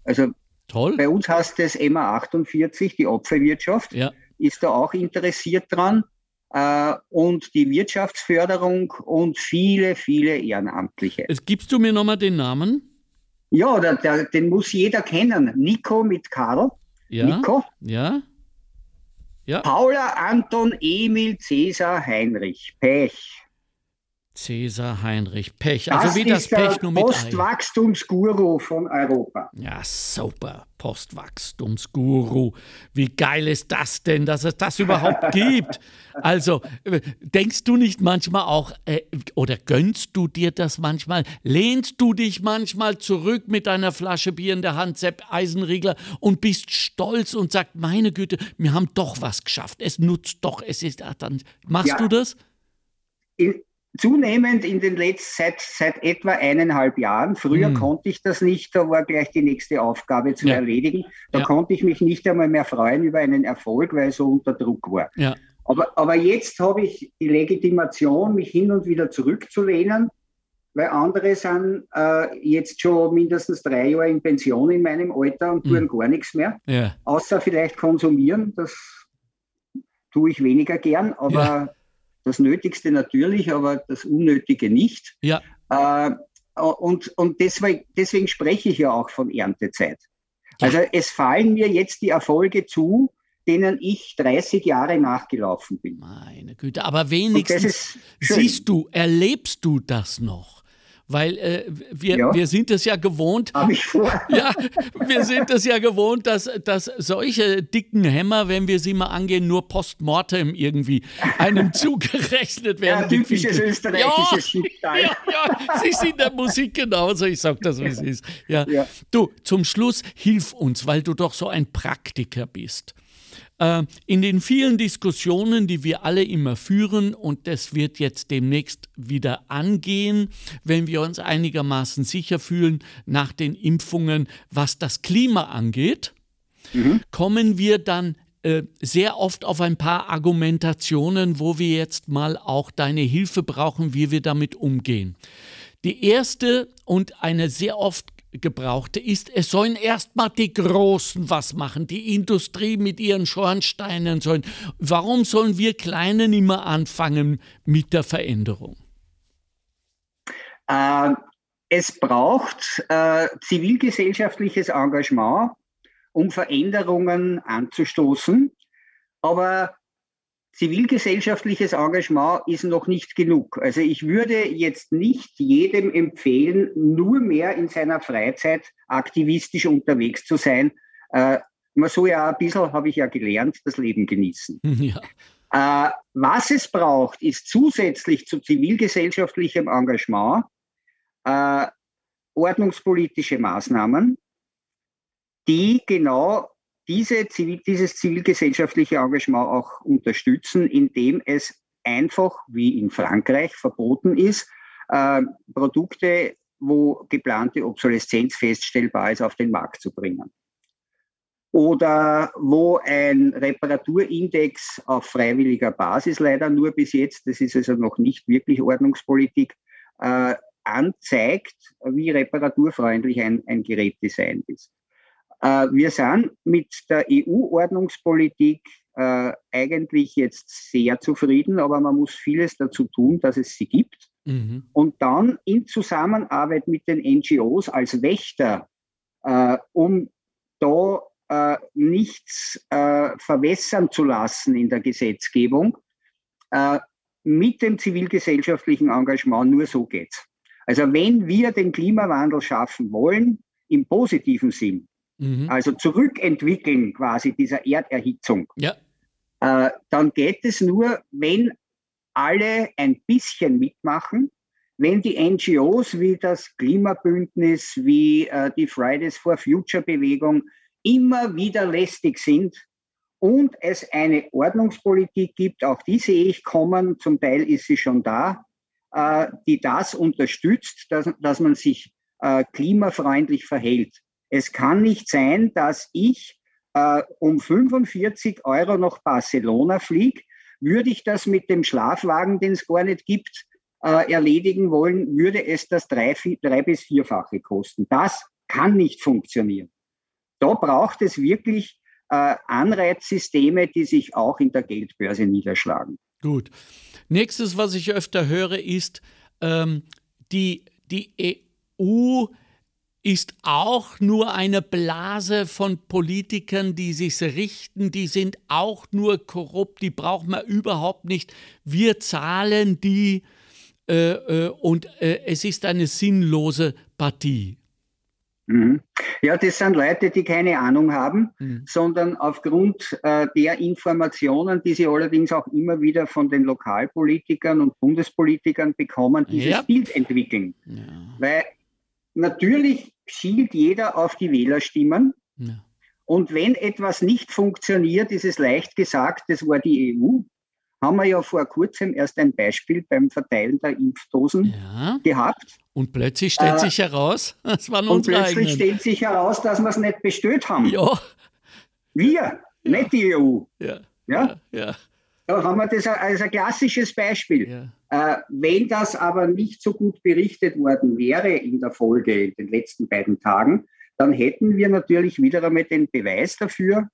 also Toll. Bei uns heißt es MA 48, die Apfelwirtschaft, ja. ist da auch interessiert dran. Äh, und die Wirtschaftsförderung und viele, viele Ehrenamtliche. Jetzt gibst du mir nochmal den Namen? Ja, der, der, den muss jeder kennen. Nico mit Karl. Ja. Nico. Ja. Ja. Paula, Anton, Emil, Cäsar, Heinrich. Pech. Cäsar Heinrich Pech. Also das wie das Pech nur mit. Postwachstumsguru von Europa. Ja, super. Postwachstumsguru. Wie geil ist das denn, dass es das überhaupt *laughs* gibt? Also, äh, denkst du nicht manchmal auch, äh, oder gönnst du dir das manchmal? Lehnst du dich manchmal zurück mit deiner Flasche Bier in der Hand, Sepp Eisenriegler, und bist stolz und sagst, meine Güte, wir haben doch was geschafft. Es nutzt doch. Es ist, ach, dann, machst Ja. du das? In, zunehmend in den letzten, seit, seit etwa eineinhalb Jahren. Früher Hm. konnte ich das nicht, da war gleich die nächste Aufgabe zu Ja. erledigen. Da Ja. konnte ich mich nicht einmal mehr freuen über einen Erfolg, weil ich so unter Druck war. Ja. Aber, aber jetzt habe ich die Legitimation, mich hin und wieder zurückzulehnen, weil andere sind äh, jetzt schon mindestens drei Jahre in Pension in meinem Alter und tun Mhm. gar nichts mehr, außer vielleicht konsumieren. Das tue ich weniger gern, aber. Das Nötigste natürlich, aber das Unnötige nicht. Ja. Äh, und und deswegen, deswegen spreche ich ja auch von Erntezeit. Ja. Also es fallen mir jetzt die Erfolge zu, denen ich 30 Jahre nachgelaufen bin. Meine Güte, aber wenigstens siehst du, erlebst du das noch? Weil äh, wir, Ja. wir sind es ja gewohnt, Habe ich vor. *laughs* ja, wir sind es ja gewohnt, dass, dass solche dicken Hämmer, wenn wir sie mal angehen, nur postmortem irgendwie einem *laughs* zugerechnet werden. Ja, typisches Ja, österreichisches Schicksal. ja, ja, sie sind der Musik genauso, ich sag das, wie es ist. Ja. Ja. Du, zum Schluss hilf uns, weil du doch so ein Praktiker bist. Äh, in den vielen Diskussionen, die wir alle immer führen, und das wird jetzt demnächst wieder angehen, wenn wir uns einigermaßen sicher fühlen nach den Impfungen, was das Klima angeht, kommen wir dann äh, sehr oft auf ein paar Argumentationen, wo wir jetzt mal auch deine Hilfe brauchen, wie wir damit umgehen. Die erste und eine sehr oft gebrauchte ist, es sollen erstmal die Großen was machen, die Industrie mit ihren Schornsteinen sollen. Warum sollen wir Kleinen immer anfangen mit der Veränderung? Äh, es braucht äh, zivilgesellschaftliches Engagement, um Veränderungen anzustoßen. Aber zivilgesellschaftliches Engagement ist noch nicht genug. Also ich würde jetzt nicht jedem empfehlen, nur mehr in seiner Freizeit aktivistisch unterwegs zu sein. Äh, man soll ja ein bisschen, habe ich ja gelernt, das Leben genießen. *laughs* Ja. Äh, was es braucht, ist zusätzlich zu zivilgesellschaftlichem Engagement äh, ordnungspolitische Maßnahmen, die genau diese Zivil dieses zivilgesellschaftliche Engagement auch unterstützen, indem es einfach, wie in Frankreich, verboten ist, äh, Produkte, wo geplante Obsoleszenz feststellbar ist, auf den Markt zu bringen oder wo ein Reparaturindex auf freiwilliger Basis leider nur bis jetzt, das ist also noch nicht wirklich Ordnungspolitik, äh, anzeigt, wie reparaturfreundlich ein, ein Gerät designt ist. Äh, wir sind mit der EU-Ordnungspolitik äh, eigentlich jetzt sehr zufrieden, aber man muss vieles dazu tun, dass es sie gibt. Mhm. Und dann in Zusammenarbeit mit den NGOs als Wächter, äh, um da äh, nichts äh, verwässern zu lassen in der Gesetzgebung, äh, mit dem zivilgesellschaftlichen Engagement nur so geht's. Also wenn wir den Klimawandel schaffen wollen, im positiven Sinn, Mhm. also zurückentwickeln quasi dieser Erderhitzung, Ja. äh, dann geht es nur, wenn alle ein bisschen mitmachen, wenn die NGOs wie das Klimabündnis, wie äh, die Fridays for Future Bewegung immer wieder lästig sind und es eine Ordnungspolitik gibt, auch die sehe ich kommen, zum Teil ist sie schon da, äh, die das unterstützt, dass, dass man sich äh, klimafreundlich verhält. Es kann nicht sein, dass ich äh, um 45 Euro nach Barcelona fliege, würde ich das mit dem Schlafwagen, den es gar nicht gibt, äh, erledigen wollen, würde es das drei, drei bis vierfache kosten. Das kann nicht funktionieren. da braucht es wirklich äh, Anreizsysteme, die sich auch in der Geldbörse niederschlagen. Gut. Nächstes, was ich öfter höre, ist, ähm, die, die EU ist auch nur eine Blase von Politikern, die sich richten, die sind auch nur korrupt, die braucht man überhaupt nicht. Wir zahlen die äh, äh, und äh, es ist eine sinnlose Partie. Mhm. Ja, das sind Leute, die keine Ahnung haben, mhm. sondern aufgrund äh, der Informationen, die sie allerdings auch immer wieder von den Lokalpolitikern und Bundespolitikern bekommen, dieses ja. Bild entwickeln. Ja. Weil natürlich schielt jeder auf die Wählerstimmen. Ja. Und wenn etwas nicht funktioniert, ist es leicht gesagt, das war die EU haben wir ja vor kurzem erst ein Beispiel beim Verteilen der Impfdosen ja. gehabt. Und plötzlich stellt äh, sich heraus, *laughs* das waren Und plötzlich eigenen. stellt sich heraus, dass wir es nicht bestellt haben. Ja. Wir, ja. nicht die EU. Ja. ja. ja. Da haben wir das als ein klassisches Beispiel. Äh, wenn das aber nicht so gut berichtet worden wäre in der Folge, in den letzten beiden Tagen, dann hätten wir natürlich wieder einmal den Beweis dafür,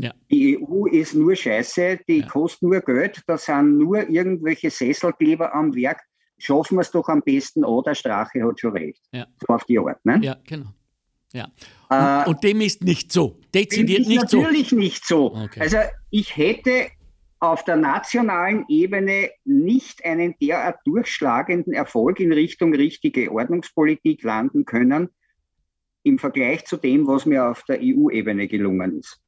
ja. Die EU ist nur Scheiße, die ja. kostet nur Geld, da sind nur irgendwelche Sesselkleber am Werk. Schaffen wir es doch am besten, oh, der Strache hat schon recht. Ja. So auf die Art. Ne? Ja, genau. Ja. Und, äh, und, dem ist nicht so. Dezidiert nicht natürlich so. Natürlich nicht so. Okay. Also ich hätte auf der nationalen Ebene nicht einen derart durchschlagenden Erfolg in Richtung richtige Ordnungspolitik landen können im Vergleich zu dem, was mir auf der EU-Ebene gelungen ist.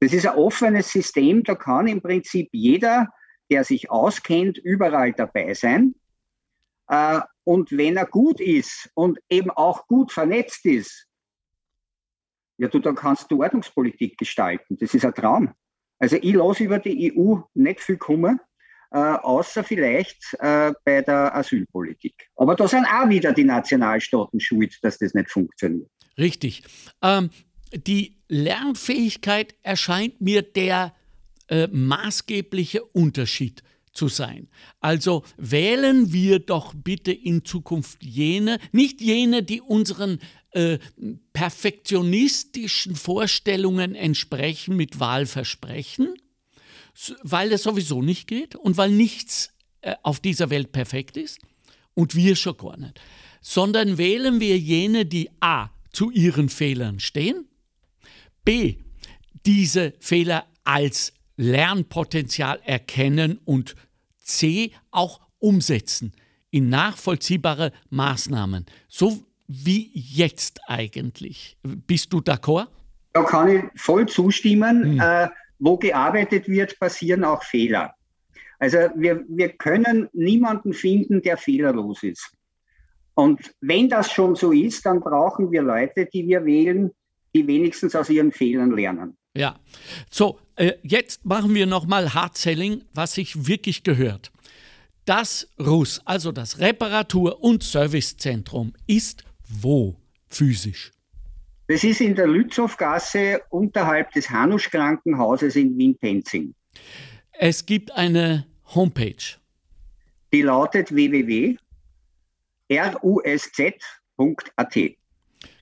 Das ist ein offenes System, da kann im Prinzip jeder, der sich auskennt, überall dabei sein. Äh, und wenn er gut ist und eben auch gut vernetzt ist, ja, du, dann kannst du Ordnungspolitik gestalten. Das ist ein Traum. Also ich lasse über die EU nicht viel kommen, äh, außer vielleicht äh, bei der Asylpolitik. Aber da sind auch wieder die Nationalstaaten schuld, dass das nicht funktioniert. Richtig. Ähm, die Lernfähigkeit erscheint mir der äh, maßgebliche Unterschied zu sein. Also wählen wir doch bitte in Zukunft jene, nicht jene, die unseren äh, perfektionistischen Vorstellungen entsprechen mit Wahlversprechen, weil es sowieso nicht geht und weil nichts äh, auf dieser Welt perfekt ist und wir schon gar nicht, sondern wählen wir jene, die a zu ihren Fehlern stehen B. Diese Fehler als Lernpotenzial erkennen und C. auch umsetzen in nachvollziehbare Maßnahmen. So wie jetzt eigentlich. Bist du d'accord? Da kann ich voll zustimmen. Hm. Äh, wo gearbeitet wird, passieren auch Fehler. Also wir, wir können niemanden finden, der fehlerlos ist. Und wenn das schon so ist, dann brauchen wir Leute, die wir wählen, die wenigstens aus ihren Fehlern lernen. Ja, so, äh, jetzt machen wir nochmal Hard-Selling, was sich wirklich gehört. Das RUS, also das Reparatur- und Servicezentrum, ist wo physisch? Das ist in der Lützowgasse unterhalb des Hanusch Krankenhauses in Wien-Penzing. Es gibt eine Homepage. Die lautet www.rusz.at.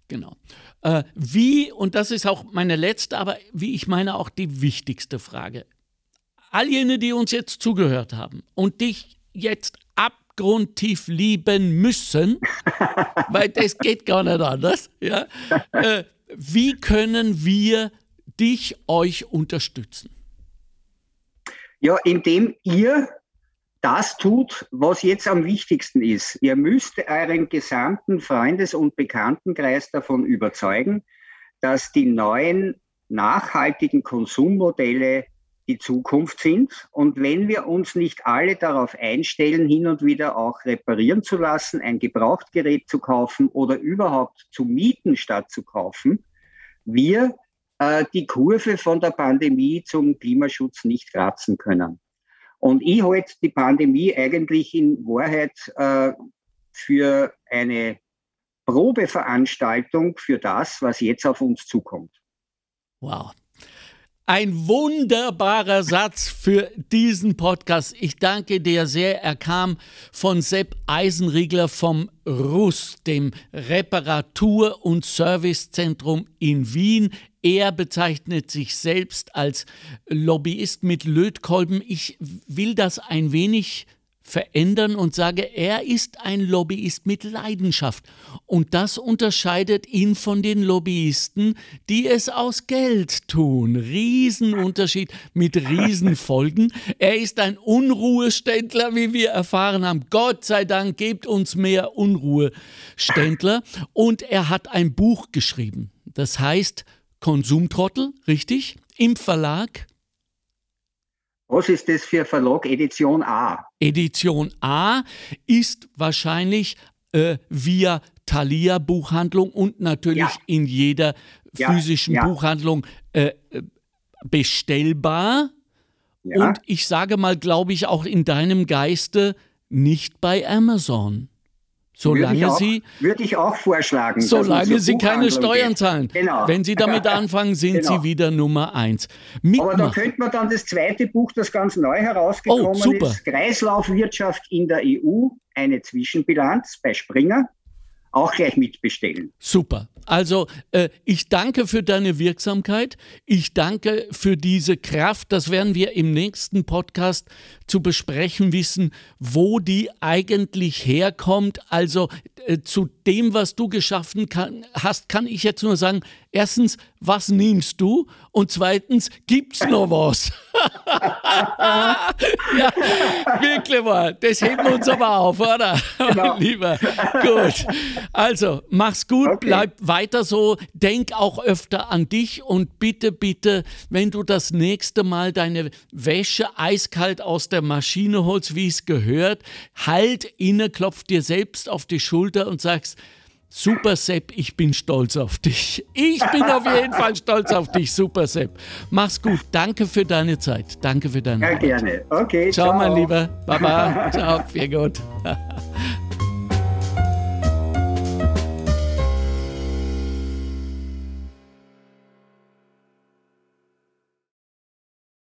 Genau. Äh, wie, und das ist auch meine letzte, aber wie ich meine auch die wichtigste Frage. All jene, die uns jetzt zugehört haben und dich jetzt abgrundtief lieben müssen, *laughs* weil das geht gar nicht anders, ja, äh, wie können wir dich, euch unterstützen? Ja, indem ihr das tut, was jetzt am wichtigsten ist. Ihr müsst euren gesamten Freundes- und Bekanntenkreis davon überzeugen, dass die neuen nachhaltigen Konsummodelle die Zukunft sind. Und wenn wir uns nicht alle darauf einstellen, hin und wieder auch reparieren zu lassen, ein Gebrauchtgerät zu kaufen oder überhaupt zu mieten statt zu kaufen, wir äh, die Kurve von der Pandemie zum Klimaschutz nicht kratzen können. Und ich halte die Pandemie eigentlich in Wahrheit äh, für eine Probeveranstaltung für das, was jetzt auf uns zukommt. Wow. Ein wunderbarer Satz für diesen Podcast. Ich danke dir sehr. Er kam von Sepp Eisenriegler vom RUS, dem Reparatur- und Servicezentrum in Wien. Er bezeichnet sich selbst als Lobbyist mit Lötkolben. Ich will das ein wenig verändern und sage, er ist ein Lobbyist mit Leidenschaft. Und das unterscheidet ihn von den Lobbyisten, die es aus Geld tun. Riesenunterschied mit Riesenfolgen. Er ist ein Unruheständler, wie wir erfahren haben. Gott sei Dank gibt uns mehr Unruheständler. Und er hat ein Buch geschrieben. Das heißt Konsumtrottel, richtig? Im Verlag was ist das für Verlag? Edition A. Edition A ist wahrscheinlich äh, via Thalia Buchhandlung und natürlich ja. in jeder physischen ja, ja. Buchhandlung äh, bestellbar. Und ich sage mal, glaube ich, auch in deinem Geiste nicht bei Amazon. Solange würde auch, Sie. Würde ich auch vorschlagen. Solange Sie keine Steuern zahlen. Genau. Wenn Sie damit *laughs* anfangen, sind genau. Sie wieder Nummer eins. Mitmachen. Aber da könnte man dann das zweite Buch, das ganz neu herausgekommen oh, ist, Kreislaufwirtschaft in der EU, eine Zwischenbilanz bei Springer auch gleich mitbestellen. Super. Also äh, ich danke für deine Wirksamkeit. Ich danke für diese Kraft. Das werden wir im nächsten Podcast zu besprechen wissen, wo die eigentlich herkommt. Also äh, zu dem, was du geschaffen kann, hast, kann ich jetzt nur sagen, erstens, was nimmst du? Und zweitens, gibt's noch was? *laughs* ja, wirklich mal. Das heben wir uns aber auf, oder? *laughs* Genau. Lieber. Gut. Also, mach's gut, okay. bleib weiter so. Denk auch öfter an dich und bitte, bitte, wenn du das nächste Mal deine Wäsche eiskalt aus der Maschine holst, wie es gehört, halt inne, klopf dir selbst auf die Schulter und sagst, Super Sepp, ich bin stolz auf dich. Ich bin auf jeden Fall stolz auf dich, Super Sepp. Mach's gut. Danke für deine Zeit. Danke für deine Zeit. Ja, gerne. Okay. Ciao, ciao. mein Lieber. Baba. *laughs* ciao. Viel gut.